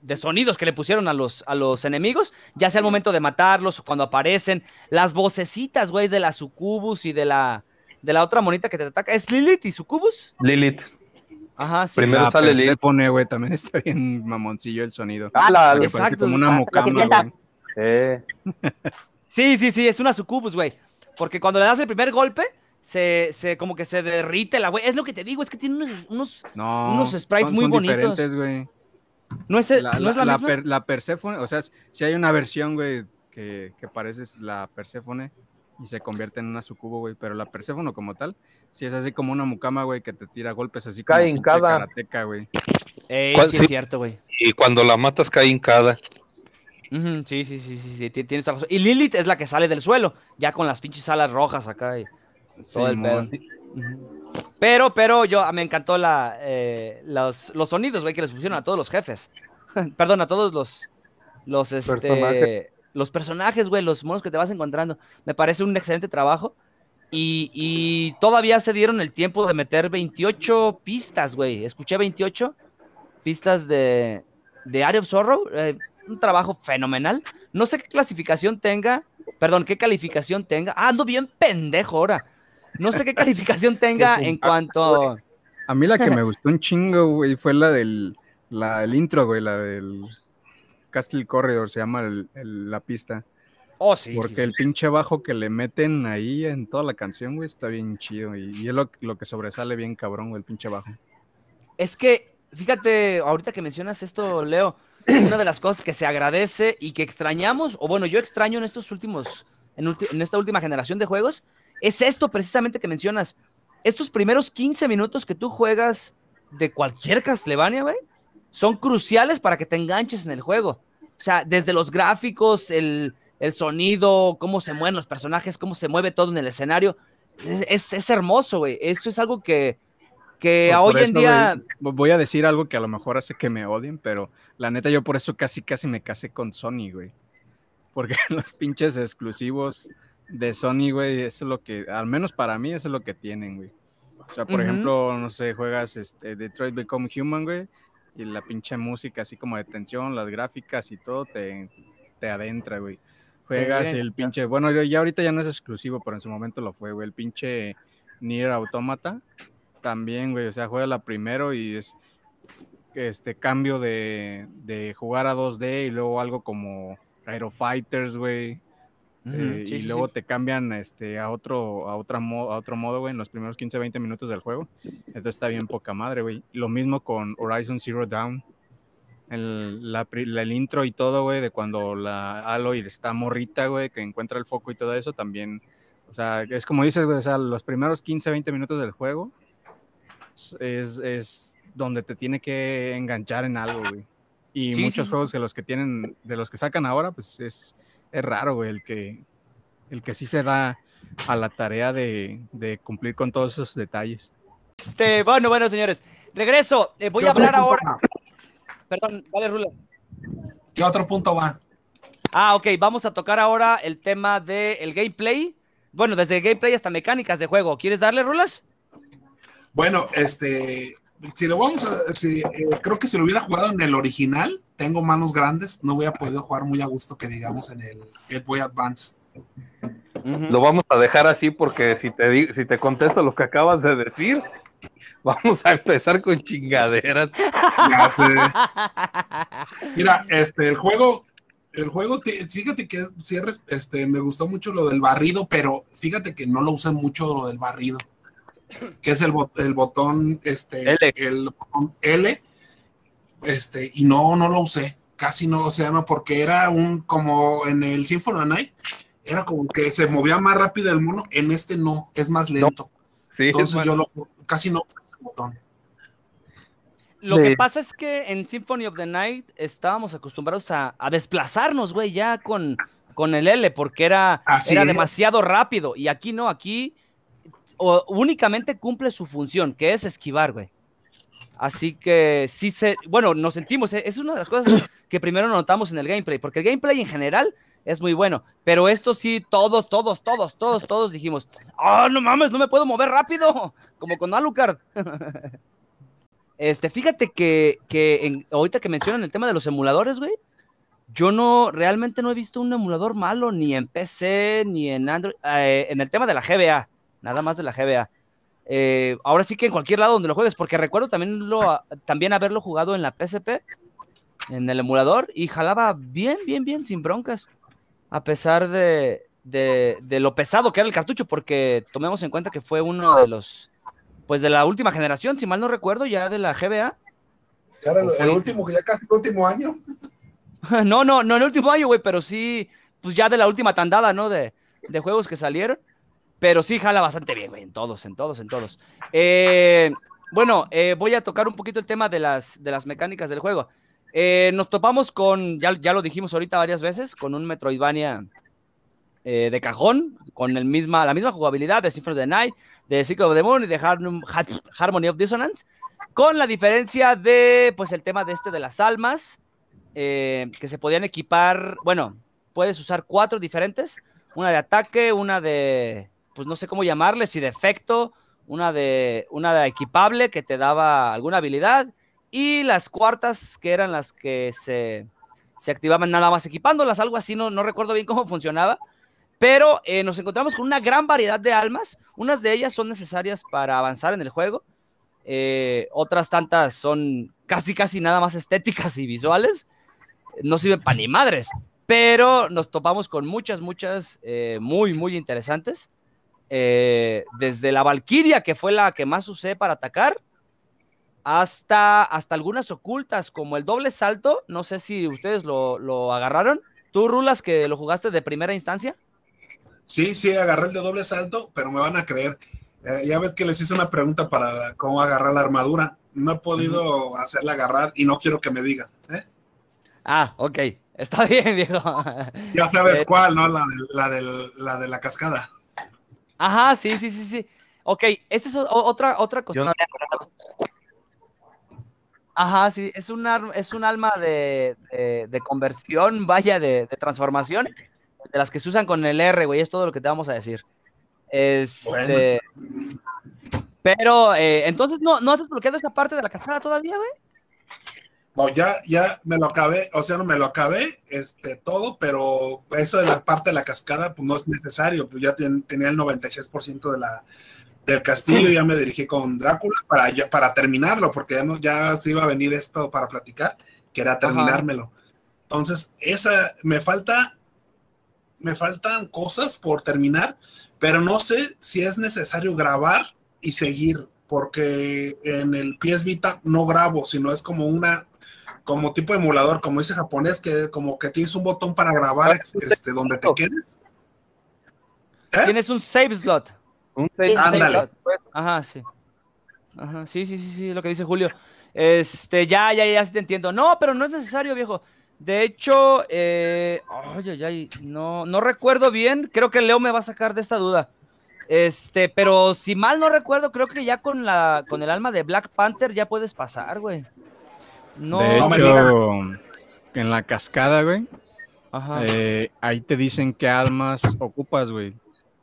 de sonidos que le pusieron a los, a los enemigos, ya sea el momento de matarlos o cuando aparecen, las vocecitas, güey, de la sucubus y de la de la otra monita que te ataca, ¿es Lilith y sucubus? Lilith. Ajá, sí. Primero la sale Lilith. Perséfone, güey, también está bien mamoncillo el sonido. Ah, la, Porque exacto, parece como una sirvienta. güey. eh, [laughs] Sí, sí, sí, es una sucubus, güey. Porque cuando le das el primer golpe, se, se como que se derrite la güey. Es lo que te digo, es que tiene unos, unos No, Unos sprites son- muy son bonitos. diferentes, güey. no es, La, no es la, la- la misma. per- la Perséfone, o sea, si hay una versión, güey, que, que parece es la Perséfone y se convierte en una sucubo, güey, pero la Perséfone como tal, sí es así como una mucama, güey, que te tira golpes así como Cae pinche hincada. karateca, güey. ¿Cuál- sí sí? es cierto, güey. Y cuando la matas cae hincada. Ujú, sí, sí, sí, sí, sí, ti- tienes razón. Y Lilith es la que sale del suelo, ya con las pinches alas rojas acá. y todo el pedo. Pero, pero yo me encantó la, eh, los, los sonidos, güey, que les pusieron a todos los jefes. [laughs] Perdón, a todos los, los, este, Personajes. los personajes, güey, los monos que te vas encontrando. Me parece un excelente trabajo. Y, y todavía se dieron el tiempo de meter 28 pistas, güey. Escuché 28 pistas de, de Area of Sorrow. eh, un trabajo fenomenal. No sé qué clasificación tenga. Perdón, qué calificación tenga. Ah, ando bien pendejo ahora. No sé qué calificación tenga [laughs] en cuanto. A mí la que me gustó un chingo, güey, fue la del la, el intro, güey, la del Castle Corridor, se llama el- el- la pista. Oh, sí. Porque sí, el pinche bajo que le meten ahí en toda la canción, güey, está bien chido. Y, y es lo, lo que sobresale bien cabrón, güey, el pinche bajo. Es que, fíjate, ahorita que mencionas esto, Leo, una de las cosas que se agradece y que extrañamos, o bueno, yo extraño en estos últimos, en, ulti- en esta última generación de juegos, es esto precisamente que mencionas. Estos primeros 15 minutos que tú juegas de cualquier Castlevania, güey, son cruciales para que te enganches en el juego. O sea, desde los gráficos, el, el sonido, cómo se mueven los personajes, cómo se mueve todo en el escenario. Es, es- es hermoso, güey. Eso es algo que, que Por- hoy por en día... voy a decir algo que a lo mejor hace que me odien, pero la neta yo por eso casi casi me casé con Sony, güey. Porque [laughs] los pinches exclusivos de Sony, güey, eso es lo que, al menos para mí, eso es lo que tienen, güey. O sea, por ejemplo, no sé, juegas este, Detroit Become Human, güey, y la pinche música así como de tensión, las gráficas y todo te, te adentra, güey. Juegas el pinche, bueno, ya- ahorita ya no es exclusivo, pero en su momento lo fue, güey. El pinche Nier Automata también, güey. O sea, juega la primero y es este cambio de, de jugar a 2D y luego algo como Aero Fighters, eh, sí, y luego sí. te cambian este, a, otro, a, otra mo- a otro modo, güey, en los primeros 15, 20 minutos del juego. Entonces está bien poca madre, güey. Lo mismo con Horizon Zero Dawn. El, la el intro y todo, güey, de cuando la Aloy está morrita, güey, que encuentra el foco y todo eso, también. O sea, es como dices, güey, o sea, los primeros 15, 20 minutos del juego es, es donde te tiene que enganchar en algo, güey. Y Sí, muchos juegos de los que tienen, de los que sacan ahora, pues es, es raro, güey, el que, el que sí se da a la tarea de, de cumplir con todos esos detalles. Este, bueno, bueno, señores. Regreso. eh, voy ¿Qué a hablar ahora. va? Perdón, dale, Rula. ¿Qué otro punto va? Ah, ok, vamos a tocar ahora el tema del gameplay. Bueno, desde gameplay hasta mecánicas de juego. ¿Quieres darle, Rulas? Bueno, este, si lo vamos a, si, eh, creo que si lo hubiera jugado en el original, tengo manos grandes, no hubiera podido jugar muy a gusto que digamos en el Game Boy Advance. Lo vamos a dejar así porque si te, di- si te contesto lo que acabas de decir, [laughs] vamos a empezar con chingaderas. Ya sé. Mira, este, el juego, el juego, te- fíjate que cierres, este, me gustó mucho lo del barrido, pero fíjate que no lo usan mucho lo del barrido, que es el, bot- el botón, este, L. el botón L, este, y no, no lo usé, casi no, o sea, no, porque era un, como en el Symphony of the Night, era como que se movía más rápido el mono, en este no, es más lento, Sí, entonces bueno, yo lo, casi no usé ese botón. Lo que pasa es que en Symphony of the Night estábamos acostumbrados a, a desplazarnos, güey, ya con, con el L, porque era, Así era es. demasiado rápido. Y aquí no, aquí o- únicamente cumple su función, que es esquivar, güey. Así que sí se, bueno, nos sentimos, eh, es una de las cosas que primero notamos en el gameplay, porque el gameplay en general es muy bueno, pero esto sí, todos, todos, todos, todos, todos dijimos, ah, no mames, no me puedo mover rápido, [laughs] como con Alucard. [laughs] Este, fíjate que, que ahorita que mencionan el tema de los emuladores, güey, yo no, realmente no he visto un emulador malo ni en PC ni en Android, eh, en el tema de la GBA, nada más de la GBA. Eh, ahora sí que en cualquier lado donde lo juegues, porque recuerdo también, lo, también haberlo jugado en la PSP, en el emulador, y jalaba bien, bien, bien, sin broncas, a pesar de, de, de lo pesado que era el cartucho, porque tomemos en cuenta que fue uno de los, pues de la última generación, si mal no recuerdo, ya de la GBA. Era el, el último, ya casi el último año. [laughs] No, no, no el último año, güey, pero sí, pues ya de la última tandada, ¿no? De, de juegos que salieron. Pero sí jala bastante bien, güey, en todos, en todos, en todos. Eh, bueno, eh, voy a tocar un poquito el tema de las, de las mecánicas del juego. Eh, nos topamos con, ya, ya lo dijimos ahorita varias veces, con un Metroidvania eh, de cajón, con el misma, la misma jugabilidad de Symphony of the Night, de Secret of the Moon y de Har- Har- Harmony of Dissonance, con la diferencia de, pues, el tema de este de las almas, que se podían equipar, bueno, puedes usar cuatro diferentes, una de ataque, una de, pues no sé cómo llamarle, si de efecto, una de, una de equipable que te daba alguna habilidad, y las cuartas que eran las que se, se activaban nada más equipándolas, algo así, no, no recuerdo bien cómo funcionaba, pero eh, nos encontramos con una gran variedad de almas, unas de ellas son necesarias para avanzar en el juego, eh, otras tantas son casi, casi nada más estéticas y visuales, no sirven para ni madres, pero nos topamos con muchas, muchas eh, muy, muy interesantes. Eh, desde la Valkyria, que fue la que más usé para atacar, hasta, hasta algunas ocultas, como el doble salto. No sé si ustedes lo, lo agarraron. ¿Tú, Rulas, que lo jugaste de primera instancia? Sí, sí, agarré el de doble salto, pero me van a creer. Eh, ya ves que les hice una pregunta para cómo agarrar la armadura. No he podido hacerla agarrar y no quiero que me digan. ¿eh? Ah, ok. [laughs] Está bien, viejo. Ya sabes Eh, cuál, ¿no? La de la, del- la de la cascada. Ajá, sí, sí, sí, sí. Ok, esta es otra, otra cosa. Yo no- Ajá, sí, es un, ar- es un alma de, de- de conversión, vaya, de, de transformación, de las que se usan con el R, güey, es todo lo que te vamos a decir. Este, Pero, eh, entonces, ¿no, ¿no has desbloqueado esa parte de la cascada todavía, güey? No, ya, ya me lo acabé, o sea, no me lo acabé, este, todo, pero eso de la parte de la cascada, pues no es necesario, pues ya ten- tenía el 96% de la, del castillo, ya me dirigí con Drácula para, ya- para terminarlo, porque ya, no, ya se iba a venir esto para platicar, que era terminármelo. Entonces, esa, me falta, me faltan cosas por terminar, pero no sé si es necesario grabar y seguir, porque en el PS Vita no grabo, sino es como una, como tipo emulador, como dice japonés, que como que tienes un botón para grabar este, donde te quedes. ¿Eh? Tienes un save slot. Un save Ándale. pues, Ajá, sí. Ajá, sí, sí, sí, sí, lo que dice Julio. Este, ya, ya, ya sí te entiendo. No, pero no es necesario, viejo. De hecho, eh, ay, ay, ay, no, no recuerdo bien. Creo que Leo me va a sacar de esta duda. Este, pero si mal no recuerdo, creo que ya con la, con el alma de Black Panther ya puedes pasar, güey. No, de hecho, en la cascada, güey, ajá. eh, ahí te dicen qué almas ocupas, güey.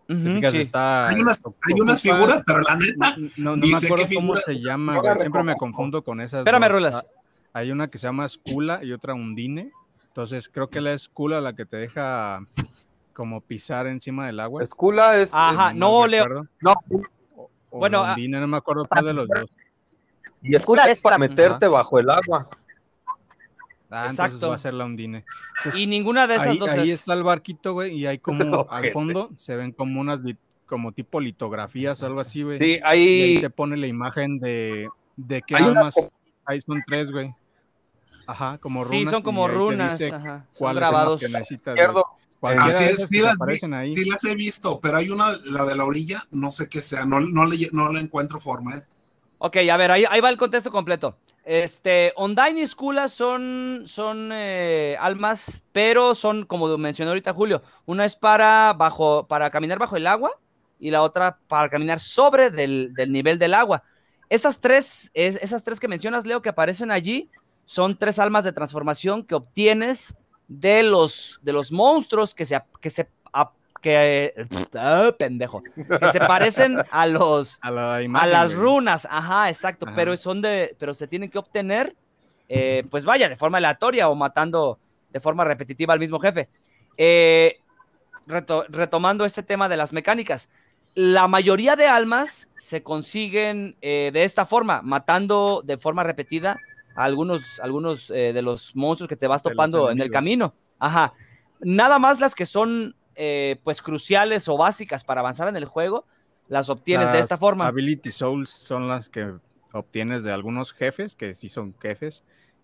Fijas, sí. está- Hay unas, hay unas ocupa- figuras, pero la neta, No, me acuerdo cómo figura, se llama, güey. Siempre me confundo con esas. Espérame. Rulas. Ah, Hay una que se llama Skula y otra Undine. Entonces creo que la Skula la que te deja como pisar encima del agua. Skula es. Ajá, si no, Leo. No, O- o Bueno, la ah- Undine, no me acuerdo cuál de los dos. y Skula es para Ajá. meterte bajo el agua. Ah, entonces Exacto. va a ser la Undine. Y ninguna de esas Ahí, dos ahí es- está el barquito, güey, y hay como [laughs] al fondo se ven como unas como tipo litografías o algo así, güey. Sí, Y ahí ahí. te pone la imagen de, de qué Hay una almas. co- Ahí son tres, güey. Ajá, como runas. Sí, son como ahí runas, ajá. Son cuáles son las grabados. que necesitas, así de es, esas sí las, vi- aparecen ahí. sí las he visto, pero hay una, la de la orilla, no sé qué sea, no, no, le, no le encuentro forma. ¿eh? Ok, a ver, ahí, ahí va el contexto completo. Este, Undyne y Skula son, son eh, almas, pero son, como mencionó ahorita Julio, una es para, bajo, para caminar bajo el agua y la otra para caminar sobre del, del nivel del agua. Esas tres, es- esas tres que mencionas, Leo, que aparecen allí, son tres almas de transformación que obtienes de los, de los monstruos que se, que se, que, ah, pendejo, que se parecen a los, [laughs] A, la a imagen, las güey. runas, ajá, exacto, Ajá. pero son de, pero se tienen que obtener, eh, pues vaya, de forma aleatoria o matando de forma repetitiva al mismo jefe. Eh, reto- retomando este tema de las mecánicas, la mayoría de almas se consiguen eh, de esta forma, matando de forma repetida a algunos, algunos eh, de los monstruos que te vas topando en el camino. Ajá. Nada más las que son eh, pues cruciales o básicas para avanzar en el juego, las obtienes de esta forma. Ability Souls son las que obtienes de algunos jefes, que sí son jefes,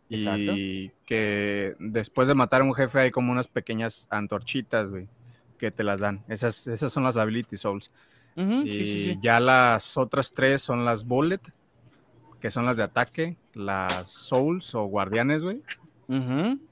Exacto. y que después de matar a un jefe hay como unas pequeñas antorchitas, güey, que te las dan. Esas, esas son las Ability Souls. Y sí, sí, sí. ya las otras tres son las Bullet, que son las de ataque, las Souls o guardianes, güey,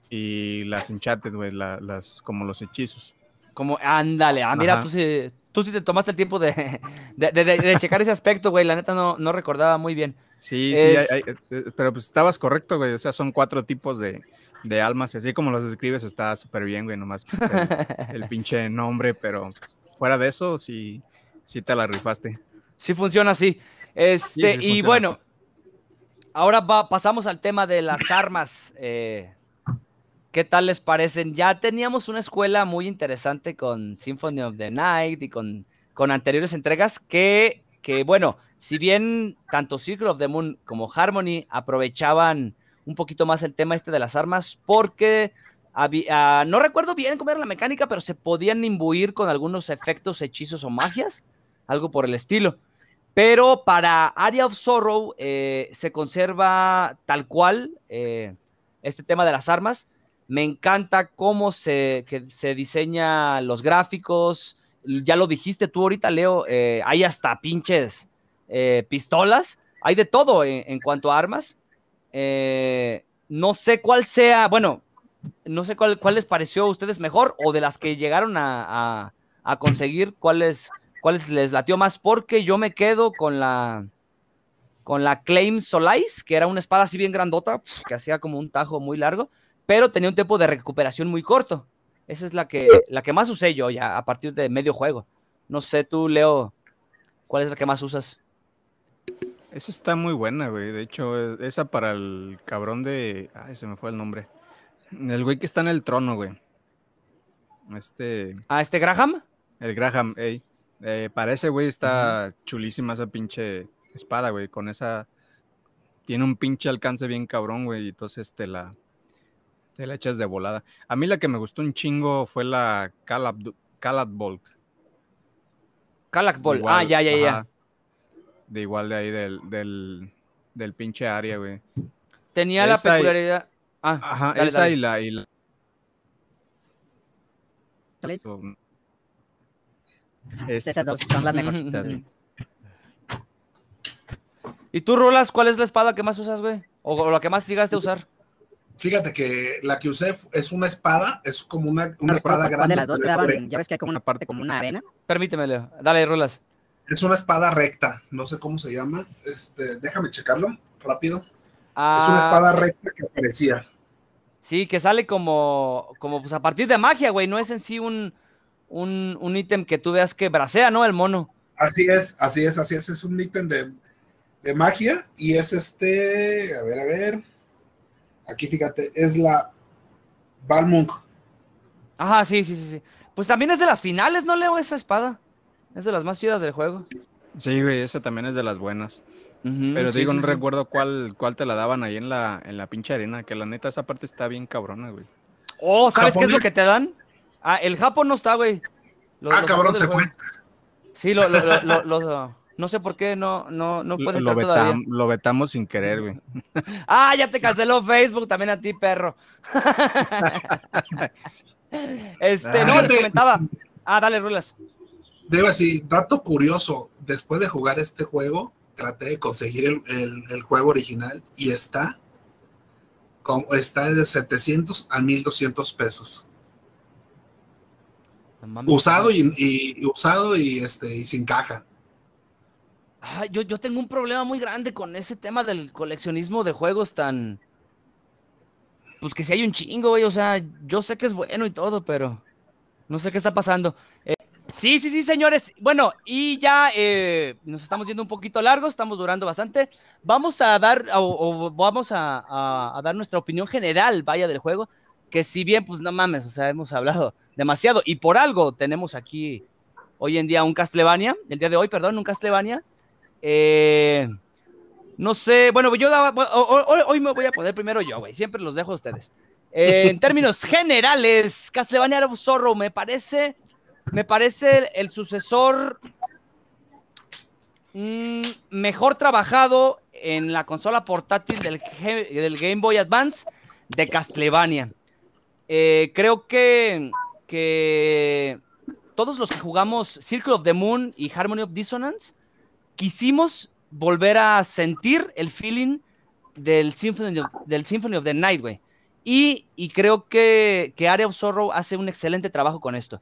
y las Enchanted, güey, la- las, como los hechizos. Como, ándale, ah, mira, Ajá. tú sí, tú sí te tomaste el tiempo de, de, de- de- de checar ese aspecto, güey. La neta no, no recordaba muy bien. Sí, Es- sí, hay- hay- eh, pero pues estabas correcto, güey. O sea, son cuatro tipos de, de almas. y Así como los describes, está súper bien, güey. Nomás pues, el, [laughs] el pinche nombre, pero pues, fuera de eso, sí, sí te la rifaste. Sí funciona así. Este, sí y funciona bueno, ahora va, pasamos al tema de las [coughs] armas. eh, ¿Qué tal les parecen? Ya teníamos una escuela muy interesante con Symphony of the Night y con, con anteriores entregas que, que, bueno, si bien tanto Circle of the Moon como Harmony aprovechaban un poquito más el tema este de las armas porque había, no recuerdo bien cómo era la mecánica, pero se podían imbuir con algunos efectos, hechizos o magias, algo por el estilo. Pero para Area of Sorrow eh, se conserva tal cual eh, este tema de las armas. Me encanta cómo se, que se diseña los gráficos. Ya lo dijiste tú ahorita, Leo. eh, hay hasta pinches pistolas. Hay de todo en, cuanto a armas. No sé cuál sea, bueno, no sé cuál, cuál les pareció a ustedes mejor o de las que llegaron a- a conseguir, cuáles, cuáles les latió más, porque yo me quedo con la con la Claim Solais, que era una espada así bien grandota, que hacía como un tajo muy largo, pero tenía un tiempo de recuperación muy corto. Esa es la que, la que más usé yo ya a partir de medio juego. No sé tú, Leo, ¿cuál es la que más usas? Esa está muy buena, güey. De hecho, e- esa para el cabrón de. Ay, se me fue el nombre. El güey que está en el trono, güey. Este. ¿A este Graham? El Graham, ey. Eh, para ese güey está chulísima esa pinche espada, güey. Con esa. Tiene un pinche alcance bien cabrón, güey. Y entonces te la. Te la echas de volada. A mí la que me gustó un chingo fue la Calab, Ball. Igual, ah, ya, ya, ya. ajá. De igual de ahí del, del, del pinche área, güey. Tenía la Esa y- peculiaridad. Ah, Ajá, dale, esa dale. y la. Y la- Esas dos son las güey. ¿Y tú, Rolas, cuál es la espada que más usas, güey? O, o la que más llegaste a usar. Fíjate que la que usé es una espada, es como una, una espada grande. de las dos daban, recta. ya ves que hay como una parte como una arena. Permíteme, Leo. Dale, Rolas. Es una espada recta, no sé cómo se llama. Este, déjame checarlo rápido. Ah, es una espada recta que parecía. Sí, que sale como, como pues a partir de magia, güey. No es en sí un, un, un ítem que tú veas que bracea, ¿no? El mono. Así es, así es, así es. Es un ítem de, de magia y es este, a ver, a ver. Aquí fíjate, es la Balmung. Ajá, sí, sí, sí, sí. Pues también es de las finales, ¿no, Leo? Esa espada. Es de las más chidas del juego. Sí, güey, esa también es de las buenas. Pero sí, digo, sí, no sí. recuerdo cuál, cuál te la daban ahí en la, en la pinche arena, que la neta esa parte está bien cabrona, güey. Oh, ¿sabes qué es lo que te dan? Ah, el Japón no está, güey. Los- Ah, los cabrón, se fue. Sí, lo, lo, lo, lo- lo- no sé por qué no, no, no Lo, puede lo entrar todavía. lo vetamos sin querer, güey. Ah, ya te canceló Facebook también a ti, perro. este, no, les comentaba. Ah, dale, Rulas. Debo decir, dato curioso, después de jugar este juego, traté de conseguir el, el- el juego original y está, como, está de 700 a 1200 pesos. Usado y, usado y este y sin caja. Ah, yo, yo tengo un problema muy grande con ese tema del coleccionismo de juegos tan. Pues que si hay un chingo, güey. O sea, yo sé que es bueno y todo, pero no sé qué está pasando. Eh, sí, sí, sí, señores. Bueno, y ya eh, nos estamos yendo un poquito largos, estamos durando bastante. Vamos a dar, o, o vamos a, a- a dar nuestra opinión general, vaya, del juego. Que si bien, pues no mames, o sea, hemos hablado demasiado. Y por algo tenemos aquí hoy en día un Castlevania, el día de hoy, perdón, un Castlevania. Eh, no sé, bueno, yo daba, hoy, hoy me voy a poner primero yo, güey, siempre los dejo a ustedes. Eh, en términos [laughs] generales, Castlevania of Zorro me parece, me parece el sucesor mm, mejor trabajado en la consola portátil del, del Game Boy Advance de Castlevania. Eh, creo que, que todos los que jugamos Circle of the Moon y Harmony of Dissonance quisimos volver a sentir el feeling del Symphony of, del Symphony of the Night, güey. Y, y creo que, que Area of Sorrow hace un excelente trabajo con esto.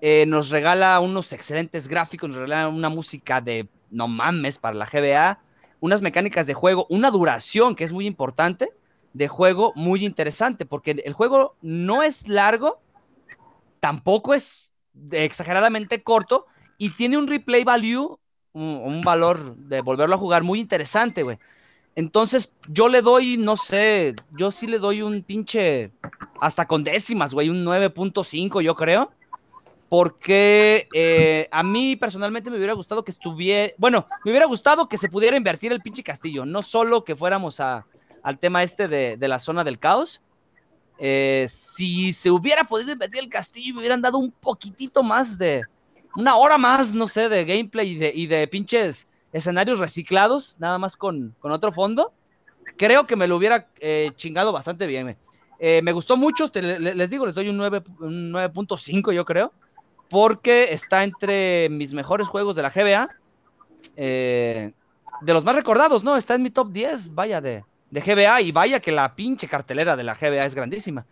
Eh, nos regala unos excelentes gráficos, nos regala una música de no mames para la GBA, unas mecánicas de juego, una duración que es muy importante de juego muy interesante, porque el juego no es largo, tampoco es exageradamente corto y tiene un replay value, un, un valor de volverlo a jugar muy interesante, güey. Entonces, yo le doy, no sé, yo sí le doy un pinche, hasta con décimas, güey, un 9.5, yo creo. Porque eh, a mí personalmente me hubiera gustado que estuviera, bueno, me hubiera gustado que se pudiera invertir el pinche castillo, no solo que fuéramos a, al tema este de, de la zona del caos. Eh, si se hubiera podido invertir el castillo y me hubieran dado un poquitito más de, una hora más, no sé, de gameplay y de, y de pinches escenarios reciclados, nada más con, con otro fondo, creo que me lo hubiera eh, chingado bastante bien. Eh, me gustó mucho, te- le- les digo, les doy un 9 un 9.5 yo creo, porque está entre mis mejores juegos de la GBA, eh, de los más recordados, ¿no? Está en mi top 10, vaya, de, de GBA, y vaya que la pinche cartelera de la GBA es grandísima.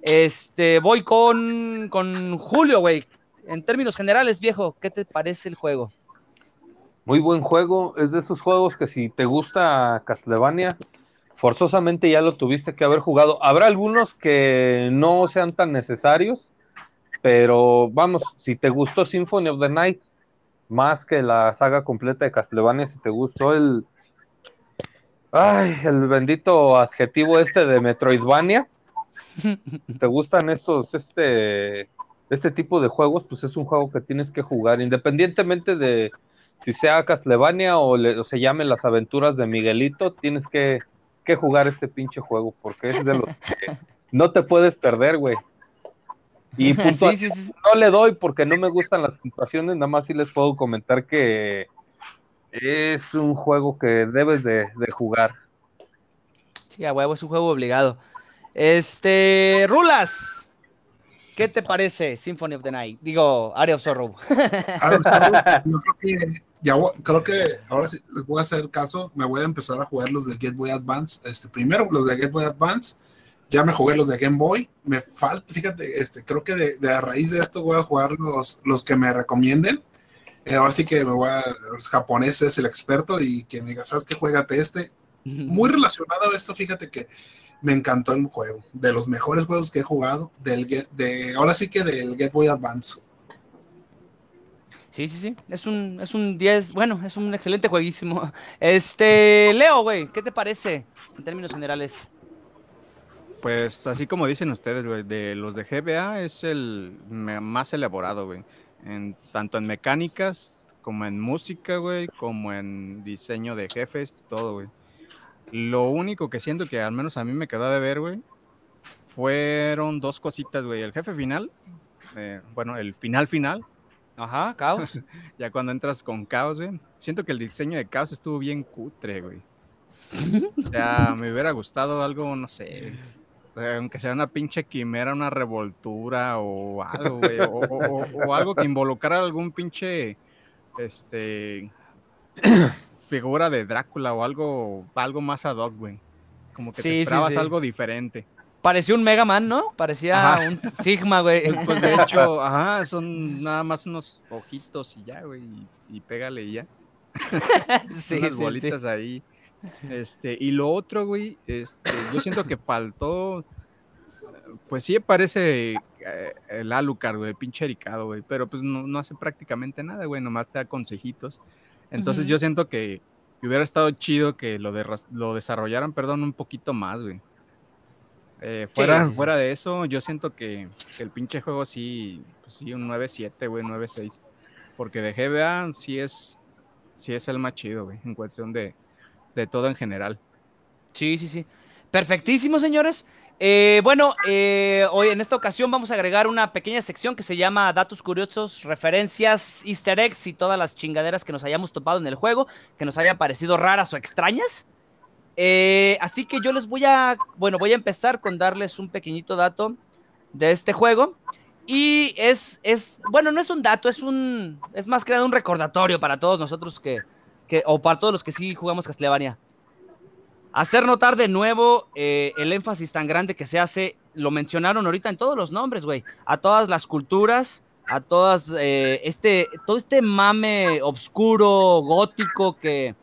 Este, voy con, con Julio, güey. En términos generales, viejo, ¿qué te parece el juego? Muy buen juego. Es de esos juegos que si te gusta Castlevania, forzosamente ya lo tuviste que haber jugado. Habrá algunos que no sean tan necesarios, pero vamos, si te gustó Symphony of the Night, más que la saga completa de Castlevania, si te gustó el, Ay, el bendito adjetivo este de Metroidvania. [laughs] ¿Te gustan estos, este, este tipo de juegos? Pues es un juego que tienes que jugar, independientemente de si sea Castlevania o, le- o se llame Las Aventuras de Miguelito, tienes que, que jugar este pinche juego, porque es de los que [laughs] no te puedes perder, güey. Y punto [laughs] sí, sí, sí, sí. no le doy porque no me gustan las puntuaciones, nada más sí les puedo comentar que es un juego que debes de, de jugar. Sí, a huevo, es un juego obligado. Este, Rulas, ¿qué te parece Symphony of the Night? Digo, Area of Sorrow. Ah, [laughs] yo creo que ya creo que ahora sí les voy a hacer caso. Me voy a empezar a jugar los de Game Boy Advance. Este, primero los de Game Boy Advance. Ya me jugué los de Game Boy. Me falta, fíjate, este, creo que de, de a raíz de esto voy a jugar los, los que me recomienden. Eh, ahora sí que me voy a. Los japoneses es el experto y que me diga, ¿sabes qué? Juégate este. Muy relacionado a esto, fíjate que me encantó el juego. De los mejores juegos que he jugado. Del, de, ahora sí que del Game Boy Advance. Sí, sí, sí. Es un, es un 10, bueno, es un excelente jueguísimo. [laughs] Este, Leo, güey, ¿qué te parece en términos generales? Pues así como dicen ustedes, güey, de los de GBA es el más elaborado, güey. En, tanto en mecánicas, como en música, güey, como en diseño de jefes, todo, güey. Lo único que siento que al menos a mí me quedó de ver, güey, fueron dos cositas, güey. El jefe final, eh, bueno, el final final, Ajá, caos. [laughs] ya cuando entras con Caos, güey. Siento que el diseño de Caos estuvo bien cutre, güey. [laughs] O sea, me hubiera gustado algo, no sé. Eh, Aunque sea una pinche quimera, una revoltura o algo, güey. O, o- o- o algo que involucrara algún pinche. Este. figura de Drácula o algo, algo más ad hoc, güey. Como que Sí, te esperabas sí. algo diferente. Parecía un Mega Man, ¿no? Parecía Ajá. un Sigma, güey. [laughs] Pues, de hecho, ajá, son nada más unos ojitos y ya, güey. Y, y pégale y ya. [laughs] sí, unas bolitas ahí. Este, y lo otro, güey, este, yo siento que faltó. Pues sí parece eh, el Alucard, güey, pinche ericado, güey. Pero pues no, no hace prácticamente nada, güey, nomás te da consejitos. Entonces yo siento que hubiera estado chido que lo, de, lo desarrollaran, perdón, un poquito más, güey. Eh, fuera, sí. fuera de eso, yo siento que, que el pinche juego sí, pues sí, un 9-7, güey, 9-6. Porque de GBA sí es, sí es el más chido, güey, en cuestión de, de todo en general. Sí, sí, sí. Perfectísimo, señores. Eh, bueno, eh, hoy en esta ocasión vamos a agregar una pequeña sección que se llama Datos Curiosos, Referencias, Easter eggs y todas las chingaderas que nos hayamos topado en el juego, que nos hayan parecido raras o extrañas. Eh, así que yo les voy a, bueno, voy a empezar con darles un pequeñito dato de este juego. Y es, es, bueno, no es un dato, es un, es más que nada un recordatorio para todos nosotros que, o para todos los que sí jugamos Castlevania. Hacer notar de nuevo eh, el énfasis tan grande que se hace, lo mencionaron ahorita en todos los nombres, güey, a todas las culturas, a todas, eh, este, todo este mame obscuro, gótico que,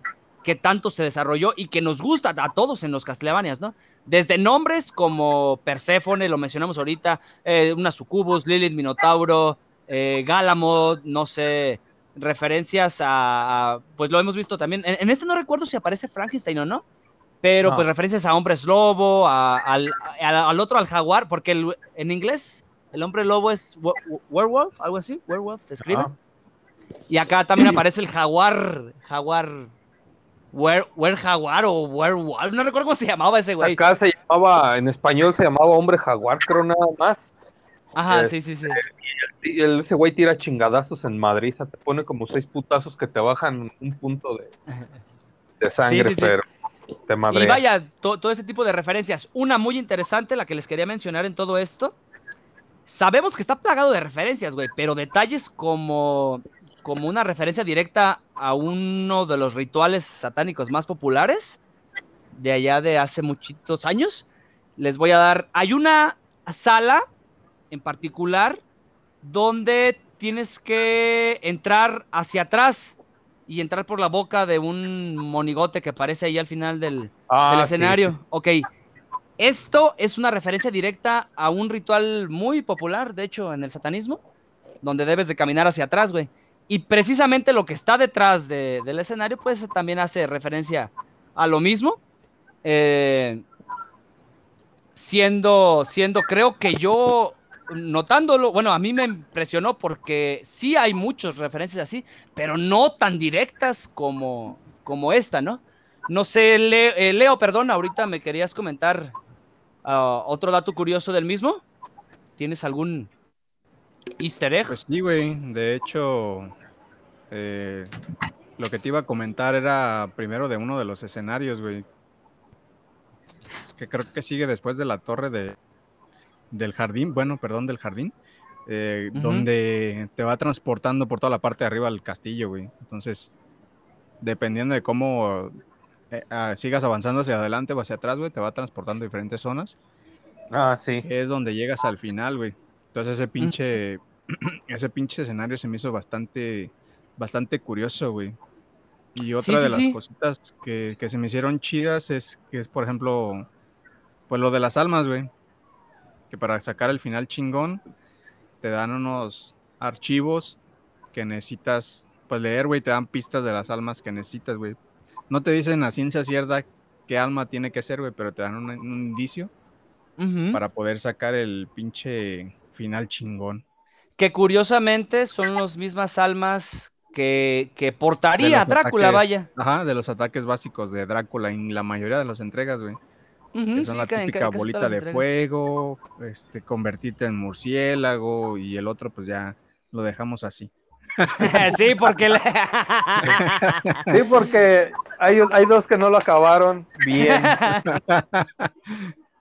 que tanto se desarrolló y que nos gusta a todos en los Castlevanias, ¿no? Desde nombres como Perséfone, lo mencionamos ahorita, eh, una Sucubus, Lilith Minotauro, eh, no sé, referencias a, a- pues lo hemos visto también. En, en este no recuerdo si aparece Frankenstein o no, pero No. pues referencias a hombres lobo, a- al, a- al otro al jaguar, porque el- en inglés el hombre lobo es we- we- werewolf, algo así, werewolf se escribe. Y acá también aparece el jaguar, jaguar, wer, wer jaguar o werewolf, no recuerdo cómo se llamaba ese güey. Acá se llamaba, en español se llamaba hombre jaguar, creo nada más. Ajá, eh, sí, sí, sí. El- ese güey tira chingadazos en Madrid, te pone como seis putazos que te bajan un punto de, de sangre, sí, sí. pero te madrea. Y vaya, to- todo ese tipo de referencias. Una muy interesante, la que les quería mencionar en todo esto. Sabemos que está plagado de referencias, güey, pero detalles como, como una referencia directa a uno de los rituales satánicos más populares de allá de hace muchitos años. Les voy a dar. Hay una sala en particular donde tienes que entrar hacia atrás y entrar por la boca de un monigote que aparece ahí al final del, Ah, del sí. escenario. Ok. Esto es una referencia directa a un ritual muy popular, de hecho, en el satanismo, donde debes de caminar hacia atrás, güey. Y precisamente lo que está detrás de- del escenario, pues también hace referencia a lo mismo. eh, siendo, siendo, creo que yo, notándolo, bueno, a mí me impresionó porque sí hay muchas referencias así, pero no tan directas como, como esta, ¿no? No sé, Leo, eh, Leo, perdón, ahorita me querías comentar ah, otro dato curioso del mismo. ¿Tienes algún easter egg? Pues sí, güey. De hecho, eh, lo que te iba a comentar era primero de uno de los escenarios, güey. Que creo que sigue después de la torre de, del jardín, bueno, perdón, del jardín, eh, donde te va transportando por toda la parte de arriba del castillo, güey. Entonces, dependiendo de cómo eh, ah, sigas avanzando hacia adelante o hacia atrás, güey, te va transportando a diferentes zonas Ah, sí. es donde llegas al final, güey. Entonces ese pinche, [clears throat] ese pinche escenario se me hizo bastante, bastante curioso, güey. Y otra Sí, de sí, las sí. cositas que, que se me hicieron chidas es que es, por ejemplo, pues lo de las almas, güey. Que para sacar el final chingón, te dan unos archivos que necesitas, pues leer, güey, te dan pistas de las almas que necesitas, güey. No te dicen a ciencia cierta qué alma tiene que ser, güey, pero te dan un, un indicio para poder sacar el pinche final chingón. Que curiosamente son las mismas almas que, que portaría Drácula, ataques- vaya. Ajá, de los ataques básicos de Drácula en la mayoría de las entregas, güey. Que son sí, la en típica bolita de entregas. fuego, este, convertirte en murciélago y el otro pues ya lo dejamos así. [laughs] sí, porque le- [laughs] Sí, porque hay, hay dos que no lo acabaron bien. [laughs]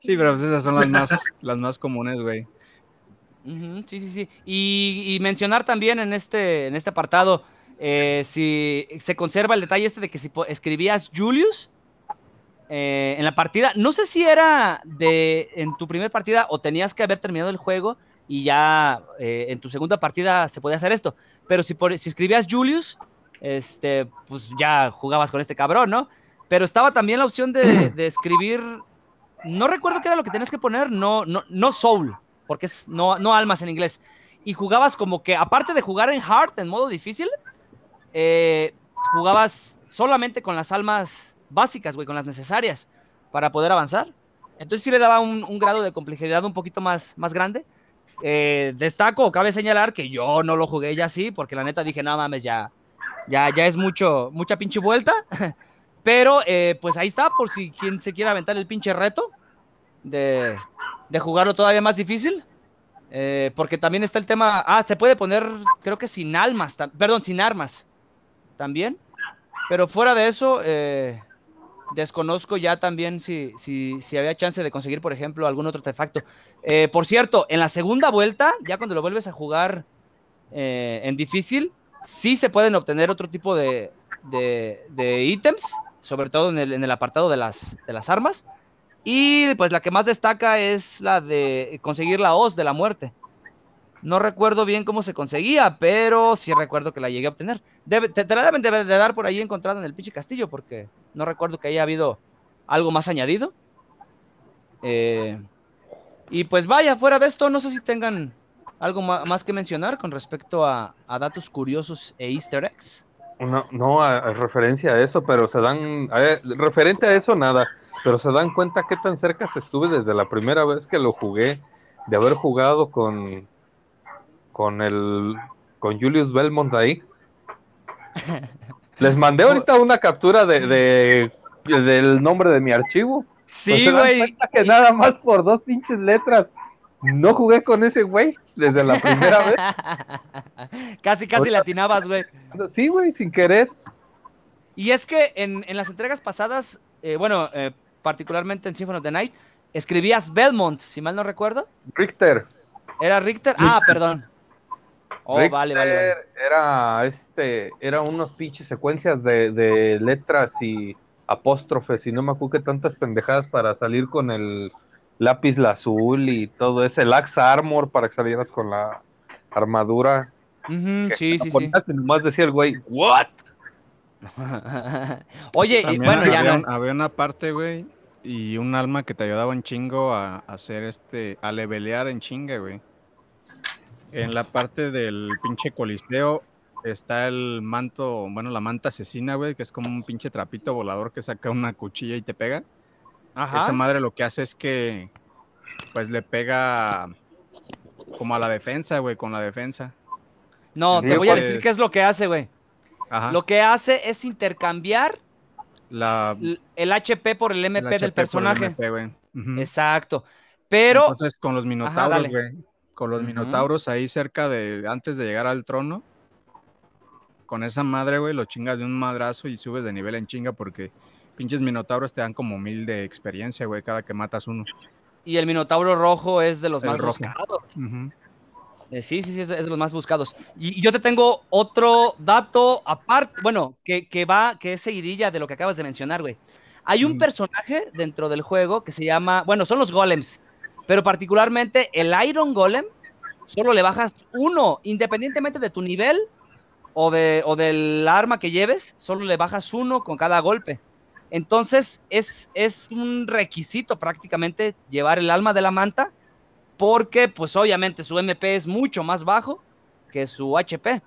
Sí, pero pues esas son las más, las más comunes, güey. Sí, sí, sí. Y, y mencionar también en este, en este apartado, eh, si se conserva el detalle este de que si escribías Julius eh, en la partida, no sé si era de en tu primer partida o tenías que haber terminado el juego y ya eh, en tu segunda partida se podía hacer esto, pero si, por- si escribías Julius, este, pues ya jugabas con este cabrón, ¿no? Pero estaba también la opción de, [clears throat] de escribir, no recuerdo qué era lo que tenías que poner, no, no, no Soul, porque es no, no almas en inglés. Y jugabas como que, aparte de jugar en hard, en modo difícil, eh, jugabas solamente con las almas básicas, güey, con las necesarias para poder avanzar. Entonces sí le daba un, grado de complejidad un poquito más, más grande. Eh, destaco, cabe señalar que yo no lo jugué ya así, porque la neta dije, no mames, ya, ya, ya es mucho, mucha pinche vuelta. [laughs] Pero eh, pues ahí está, por si quien se quiera aventar el pinche reto de, de jugarlo todavía más difícil. Eh, porque también está el tema. Ah, se puede poner, creo que sin almas, perdón, sin armas también. Pero fuera de eso, desconozco ya también si, si, si había chance de conseguir, por ejemplo, algún otro artefacto. Eh, por cierto, en la segunda vuelta, ya cuando lo vuelves a jugar eh, en difícil, sí se pueden obtener otro tipo de, de, de ítems, sobre todo en el, en el apartado de las, de las armas. Y pues la que más destaca es la de conseguir la hoz de la muerte. No recuerdo bien cómo se conseguía, pero sí recuerdo que la llegué a obtener. Debe- te, te de, dar por ahí encontrada en el pinche castillo, porque no recuerdo que haya habido algo más añadido. Eh, y pues vaya, fuera de esto, no sé si tengan algo más que mencionar con respecto a, datos curiosos e easter eggs. No, no a, referencia a eso, pero se dan, referente a eso nada, pero se dan cuenta qué tan cerca se estuve desde la primera vez que lo jugué, de haber jugado con, con el, con Julius Belmont ahí. [laughs] Les mandé ahorita una captura de, de- del nombre de mi archivo. Sí, ¿No se dan güey. que nada más por dos pinches letras no jugué con ese güey desde la primera vez. [laughs] casi, casi le atinabas, güey. Sí, güey, sin querer. Y es que en, en las entregas pasadas, eh, bueno, eh, particularmente en Symphony of the Night, escribías Belmont, si mal no recuerdo. Richter. ¿Era Richter? Ah, perdón. Oh, Richter vale, vale, vale. Era este, era unos pinches secuencias de, de letras y apóstrofes y no me acuerdo tantas pendejadas para salir con el lápiz azul y todo ese lax armor para que salieras con la armadura. Que sí, sí, sí. nomás decía el güey, ¿what? [laughs] Oye, y También bueno, ya había, no. un- había una parte, güey, y un alma que te ayudaba un chingo a, a hacer este, a levelear en chinga, güey. En la parte del pinche coliseo está el manto, bueno, la manta asesina, güey, que es como un pinche trapito volador que saca una cuchilla y te pega. Ajá. esa madre lo que hace es que pues le pega como a la defensa, güey, con la defensa. No, te voy a pues- decir qué es lo que hace, güey. Ajá. Lo que hace es intercambiar la, el HP por el MP el del HP personaje. MP, güey. Ujú. Exacto. Pero, Entonces, con los minotauros, güey. Con los minotauros ahí cerca de, antes de llegar al trono. Con esa madre, güey, lo chingas de un madrazo y subes de nivel en chinga porque pinches minotauros te dan como mil de experiencia, güey, cada que matas uno. y el Minotauro rojo es de los El más rojo. buscados. Eh, sí, sí, sí, es de, es de los más buscados. Y, y yo te tengo otro dato aparte, bueno, que, que va, que es seguidilla de lo que acabas de mencionar, güey. Hay un Ujú. personaje dentro del juego que se llama, bueno, son los golems, pero particularmente el Iron Golem, solo le bajas uno, independientemente de tu nivel o, de, o del arma que lleves, solo le bajas uno con cada golpe. Entonces es, es un requisito prácticamente llevar el alma de la manta porque pues obviamente su MP es mucho más bajo que su HP.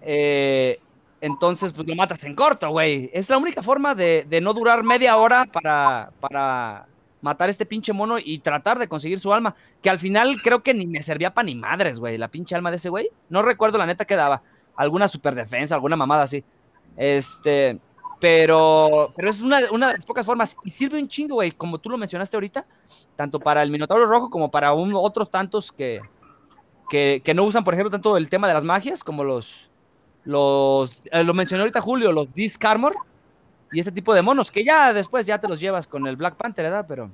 Eh, entonces pues lo matas en corto, güey. Es la única forma de, de no durar media hora para, para matar este pinche mono y tratar de conseguir su alma. Que al final creo que ni me servía para ni madres, güey, la pinche alma de ese güey. No recuerdo la neta que daba. Alguna super defensa, alguna mamada así. Este, pero, pero es una, una de las pocas formas. Y sirve un chingo, güey, como tú lo mencionaste ahorita, tanto para el Minotauro Rojo como para otros tantos que, que, que no usan, por ejemplo, tanto el tema de las magias como los, los eh, lo mencionó ahorita Julio, los Disc Armor y este tipo de monos, que ya después ya te los llevas con el Black Panther, ¿verdad? Pero,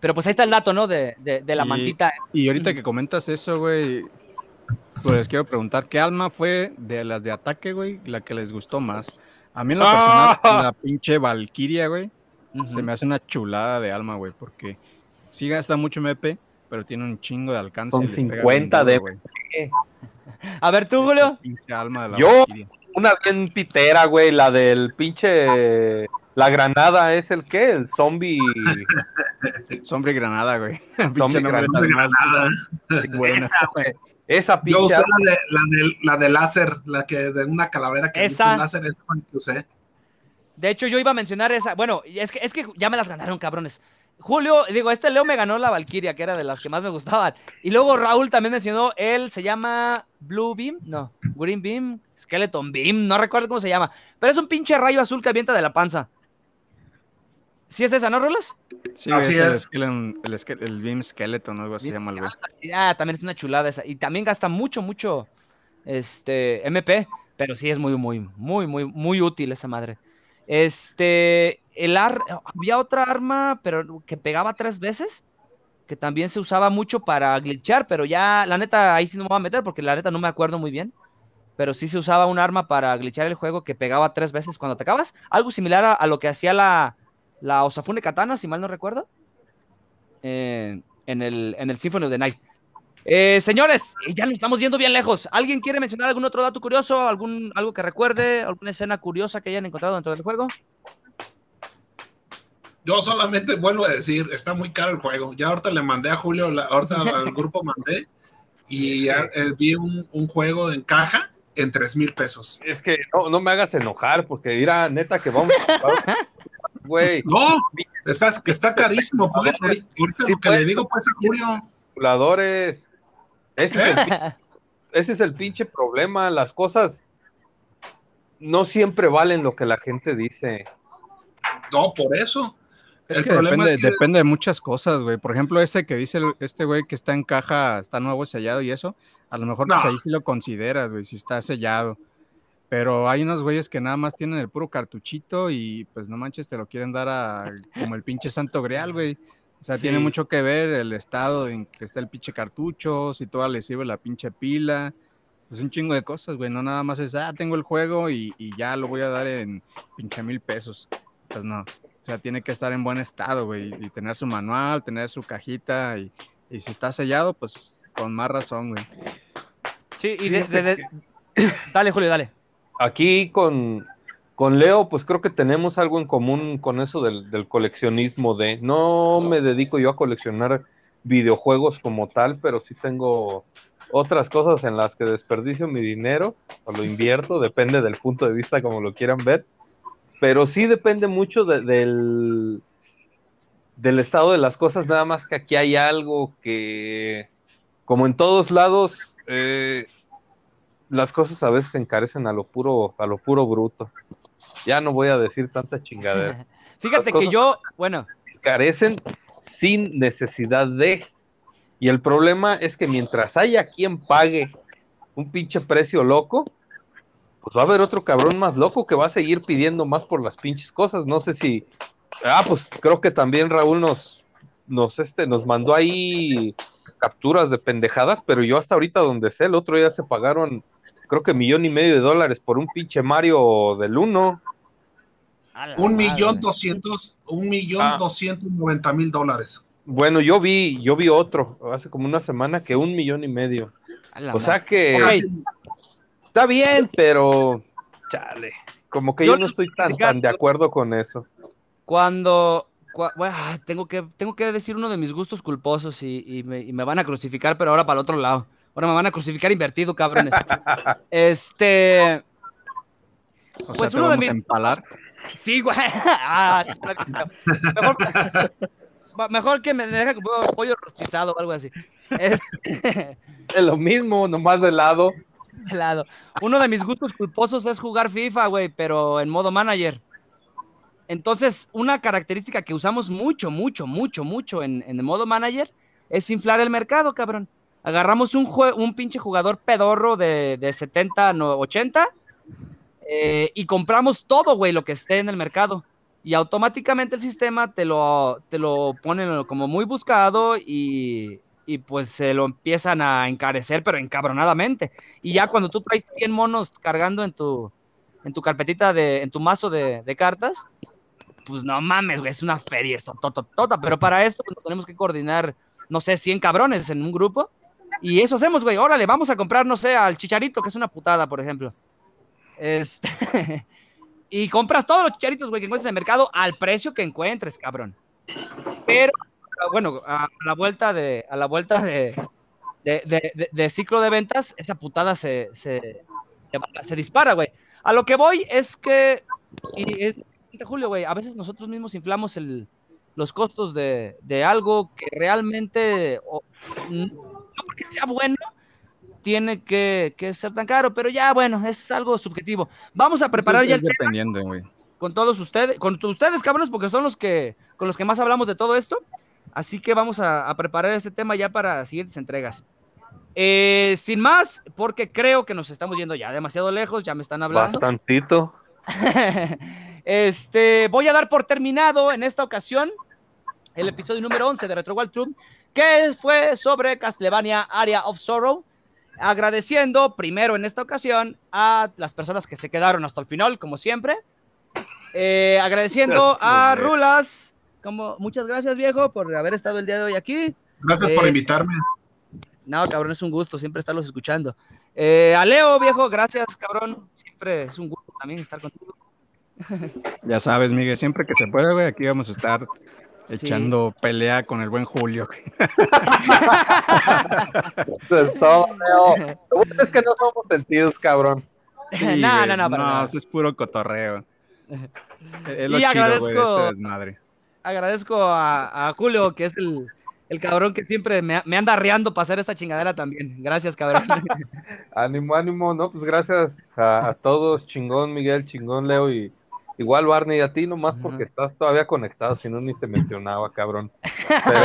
pero pues ahí está el dato, ¿no? De, de, de la mantita. Y ahorita que comentas eso, güey, pues les quiero preguntar, ¿qué alma fue de las de ataque, güey, la que les gustó más? A mí en lo personal, Ah. [laughs] la pinche Valkyria, güey, se me hace una chulada de alma, güey, porque sí gasta mucho MP, pero tiene un chingo de alcance. Pega 50 bien de-. [laughs] A ver tú, Julio. La pinche alma de la Yo- Valkyria. Una bien pitera, güey, la del pinche... La granada es el qué? El zombie... [laughs] Y granada, güey. [laughs] Zombie granada. Nada. bueno. Esa pinche... Yo usé la de, la, de, la de láser, la que de una calavera que Esa. un láser, esa que usé. De hecho, yo iba a mencionar esa. Bueno, es que, es que ya me las ganaron, cabrones. Julio, digo, este Leo me ganó la Valkyria, que era de las que más me gustaban. Y luego Raúl también mencionó, él se llama Blue Beam, no, Green Beam, Skeleton Beam, no recuerdo cómo se llama. Pero es un pinche rayo azul que avienta de la panza. ¿Sí es esa, no, Rolas? Sí, Así es. El, es. skeleton- el, ske- el Beam Skeleton, algo así se llama el güey. Ah, también es una chulada esa. Y también gasta mucho, mucho este, MP. Pero sí es muy, muy, muy, muy, muy útil esa madre. Este, había otra arma, pero que pegaba tres veces, que también se usaba mucho para glitchar, pero ya, la neta, ahí sí no me voy a meter porque la neta no me acuerdo muy bien. Pero sí se usaba un arma para glitchar el juego que pegaba tres veces cuando atacabas. Algo similar a, a lo que hacía la, la Osafune Katana, si mal no recuerdo. eh, en, el, en el Symphony of the Night. Eh, señores, eh, ya nos estamos yendo bien lejos. ¿Alguien quiere mencionar algún otro dato curioso? ¿Algún, algo que recuerde? ¿Alguna escena curiosa que hayan encontrado dentro del juego? Yo solamente vuelvo a decir, está muy caro el juego. Ya ahorita le mandé a Julio, la- ahorita al grupo mandé y ya eh, vi un, un juego en caja en tres mil pesos. Es que no, no me hagas enojar, porque dirá, neta, que vamos a... [laughs] Güey, No, está, que está carísimo, pues. Ahorita ahorita lo que le digo, pues, a Julio. calculadores. Ese es, el, [laughs] pin- ese es el pinche problema. Las cosas no siempre valen lo que la gente dice. No, por eso. Es el que problema depende, es que depende de muchas cosas, güey. Por ejemplo, ese que dice el- este güey que está en caja, está nuevo sellado y eso, a lo mejor pues ahí sí lo consideras, güey, si está sellado. Pero hay unos güeyes que nada más tienen el puro cartuchito y pues no manches, te lo quieren dar a como el pinche santo grial, güey. O sea, tiene mucho que ver el estado en que está el pinche cartucho, si todavía le sirve la pinche pila. Es un chingo de cosas, güey. No nada más es, ah, tengo el juego y, y ya lo voy a dar en pinche mil pesos. Pues no. O sea, tiene que estar en buen estado, güey, y tener su manual, tener su cajita, y, y si está sellado, pues con más razón, güey. Sí, y de, de- de- [laughs] Dale, Julio, dale. Aquí con, con Leo, pues creo que tenemos algo en común con eso del, del coleccionismo de... No me dedico yo a coleccionar videojuegos como tal, pero sí tengo otras cosas en las que desperdicio mi dinero o lo invierto, depende del punto de vista como lo quieran ver. Pero sí depende mucho de- del, del estado de las cosas, nada más que aquí hay algo que, como en todos lados, eh, las cosas a veces se encarecen a lo puro, a lo puro bruto. Ya no voy a decir tanta chingadera. [laughs] Fíjate que yo, bueno, Carecen sin necesidad de. Y el problema es que mientras haya quien pague un pinche precio loco, pues va a haber otro cabrón más loco que va a seguir pidiendo más por las pinches cosas. No sé si. Ah, pues creo que también Raúl nos, nos, este, nos mandó ahí capturas de pendejadas, pero yo hasta ahorita donde sé, el otro día se pagaron, creo que millón y medio de dólares por un pinche Mario del 1. a la Un millón doscientos, un millón Ah. doscientos noventa mil dólares. Bueno, yo vi, yo vi otro hace como una semana que un millón y medio. O sea que. Está bien, pero chale, como que Yo yo, no estoy tan, tan de acuerdo con eso. Cuando. cua- bueno, ah, tengo, que, tengo que decir uno de mis gustos culposos y, y me, y me van a crucificar, pero ahora para el otro lado. Ahora me van a crucificar invertido, cabrones. [laughs] este. O sea, Pues te uno de mis- a empalar. Sí, güey. [laughs] Ah, [laughs] mejor, que me deje como pollo rostizado o algo así. Es Es lo mismo, nomás de lado. Helado. Uno de mis gustos culposos es jugar FIFA, güey, pero en modo manager. Entonces, una característica que usamos mucho, mucho, mucho, mucho en, el modo manager es inflar el mercado, cabrón. Agarramos un, un pinche jugador pedorro de, de 70, no, 80 eh, y compramos todo, güey, lo que esté en el mercado. Y automáticamente el sistema te lo, te lo pone como muy buscado y, y pues se lo empiezan a encarecer, pero encabronadamente. Y ya cuando tú traes 100 monos cargando en tu, en tu carpetita, de, en tu mazo de, de cartas, pues no mames, güey, es una feria esto, tota, tota. Pero para esto pues, tenemos que coordinar, no sé, 100 cabrones en un grupo. Y eso hacemos, güey. Órale, vamos a comprar, no sé, al chicharito, que es una putada, por ejemplo. Este. [laughs] y compras todos los chicharitos, güey, que encuentres en el mercado al precio que encuentres, cabrón. Pero, bueno, a la vuelta de, a la vuelta de, de, de- ciclo de ventas, esa putada se, se, se dispara, güey. A lo que voy es que, y es, Julio, güey, a veces nosotros mismos inflamos el, los costos de, de algo que realmente, o- no porque sea bueno, tiene que, que ser tan caro, pero ya, bueno, es algo subjetivo. Vamos a preparar ya el dependiendo, con todos ustedes, con ustedes, cabrones, porque son los que, con los que más hablamos de todo esto. Así que vamos a, a preparar este tema ya para siguientes entregas. Eh, sin más, porque creo que nos estamos yendo ya demasiado lejos, ya me están hablando. Bastantito. [laughs] este, voy a dar por terminado en esta ocasión el episodio número 11 de Retro Wild Truth, que fue sobre Castlevania Area of Sorrow. Agradeciendo primero en esta ocasión a las personas que se quedaron hasta el final, como siempre. Eh, agradeciendo a Rulas, como muchas gracias viejo por haber estado el día de hoy aquí. Gracias por Eh, invitarme. No, cabrón, es un gusto siempre estarlos escuchando. Eh, a Leo, viejo, gracias, cabrón. Siempre es un gusto también estar contigo. [laughs] Ya sabes, Miguel, siempre que se pueda, güey, aquí vamos a estar echando pelea con el buen Julio. [laughs] Eso es todo, Leo. Lo bueno es que no somos sentidos, cabrón. Sí, [laughs] no, güey, no, no, para nada. eso es puro cotorreo. Es lo Y chido, güey, de agradezco- este desmadre. Agradezco a, a Julio, que es el, el cabrón que siempre me, me anda arreando para hacer esta chingadera también. Gracias, cabrón. [laughs] Ánimo, ánimo, no, pues gracias a, a todos, chingón Miguel, chingón Leo y igual Barney, a ti nomás porque estás todavía conectado, si no ni te mencionaba, cabrón. [laughs] Pero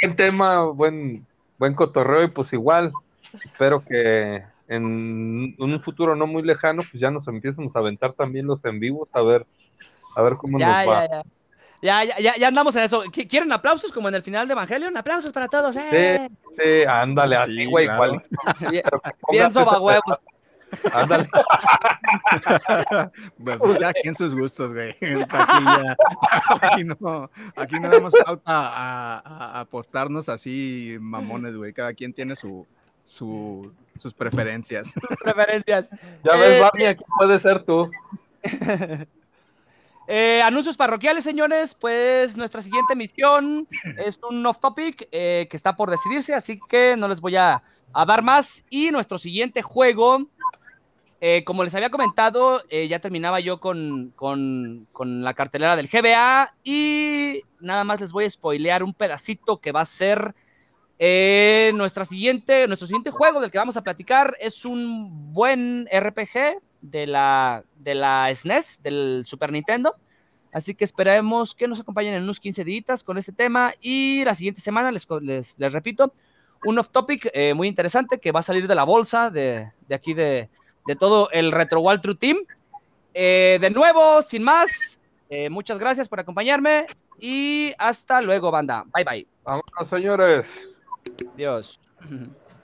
buen tema, buen, buen cotorreo y pues igual, espero que en un futuro no muy lejano, pues ya nos empiecemos a aventar también los en vivos, a ver, a ver cómo ya, nos va. ya, ya. Ya, ya, ya, ya andamos en eso. ¿Qui- ¿Quieren aplausos como en el final de Evangelion? Aplausos para todos. ¡eh! Sí, ándale, así, Sí, güey, claro. [laughs] esa- huevos. Ándale. Bueno, [laughs] pues ya aquí en sus gustos, güey. [laughs] Aquí, ya- aquí no, aquí no damos pauta a, a- a apostarnos así mamones, güey. Cada quien tiene su, su, sus preferencias. Preferencias. Ya ves, Eh, Barney, aquí puede ser tú. Eh, anuncios parroquiales, señores. Pues nuestra siguiente misión es un off topic eh, que está por decidirse, así que no les voy a, a dar más. Y nuestro siguiente juego Eh, como les había comentado, eh, ya terminaba yo con, con- la cartelera del GBA y nada más les voy a spoilear un pedacito que va a ser eh, nuestra siguiente, nuestro siguiente juego del que vamos a platicar. Es un buen RPG de la, de la SNES, del Super Nintendo. Así que esperemos que nos acompañen en unos 15 días con este tema y la siguiente semana, les, les, les repito, un off-topic eh, muy interesante que va a salir de la bolsa de, de aquí de, de todo el Retro Wall True Team. Eh, de nuevo, sin más, eh, muchas gracias por acompañarme y hasta luego, banda. Bye bye. Vámonos, señores. Adiós. [laughs]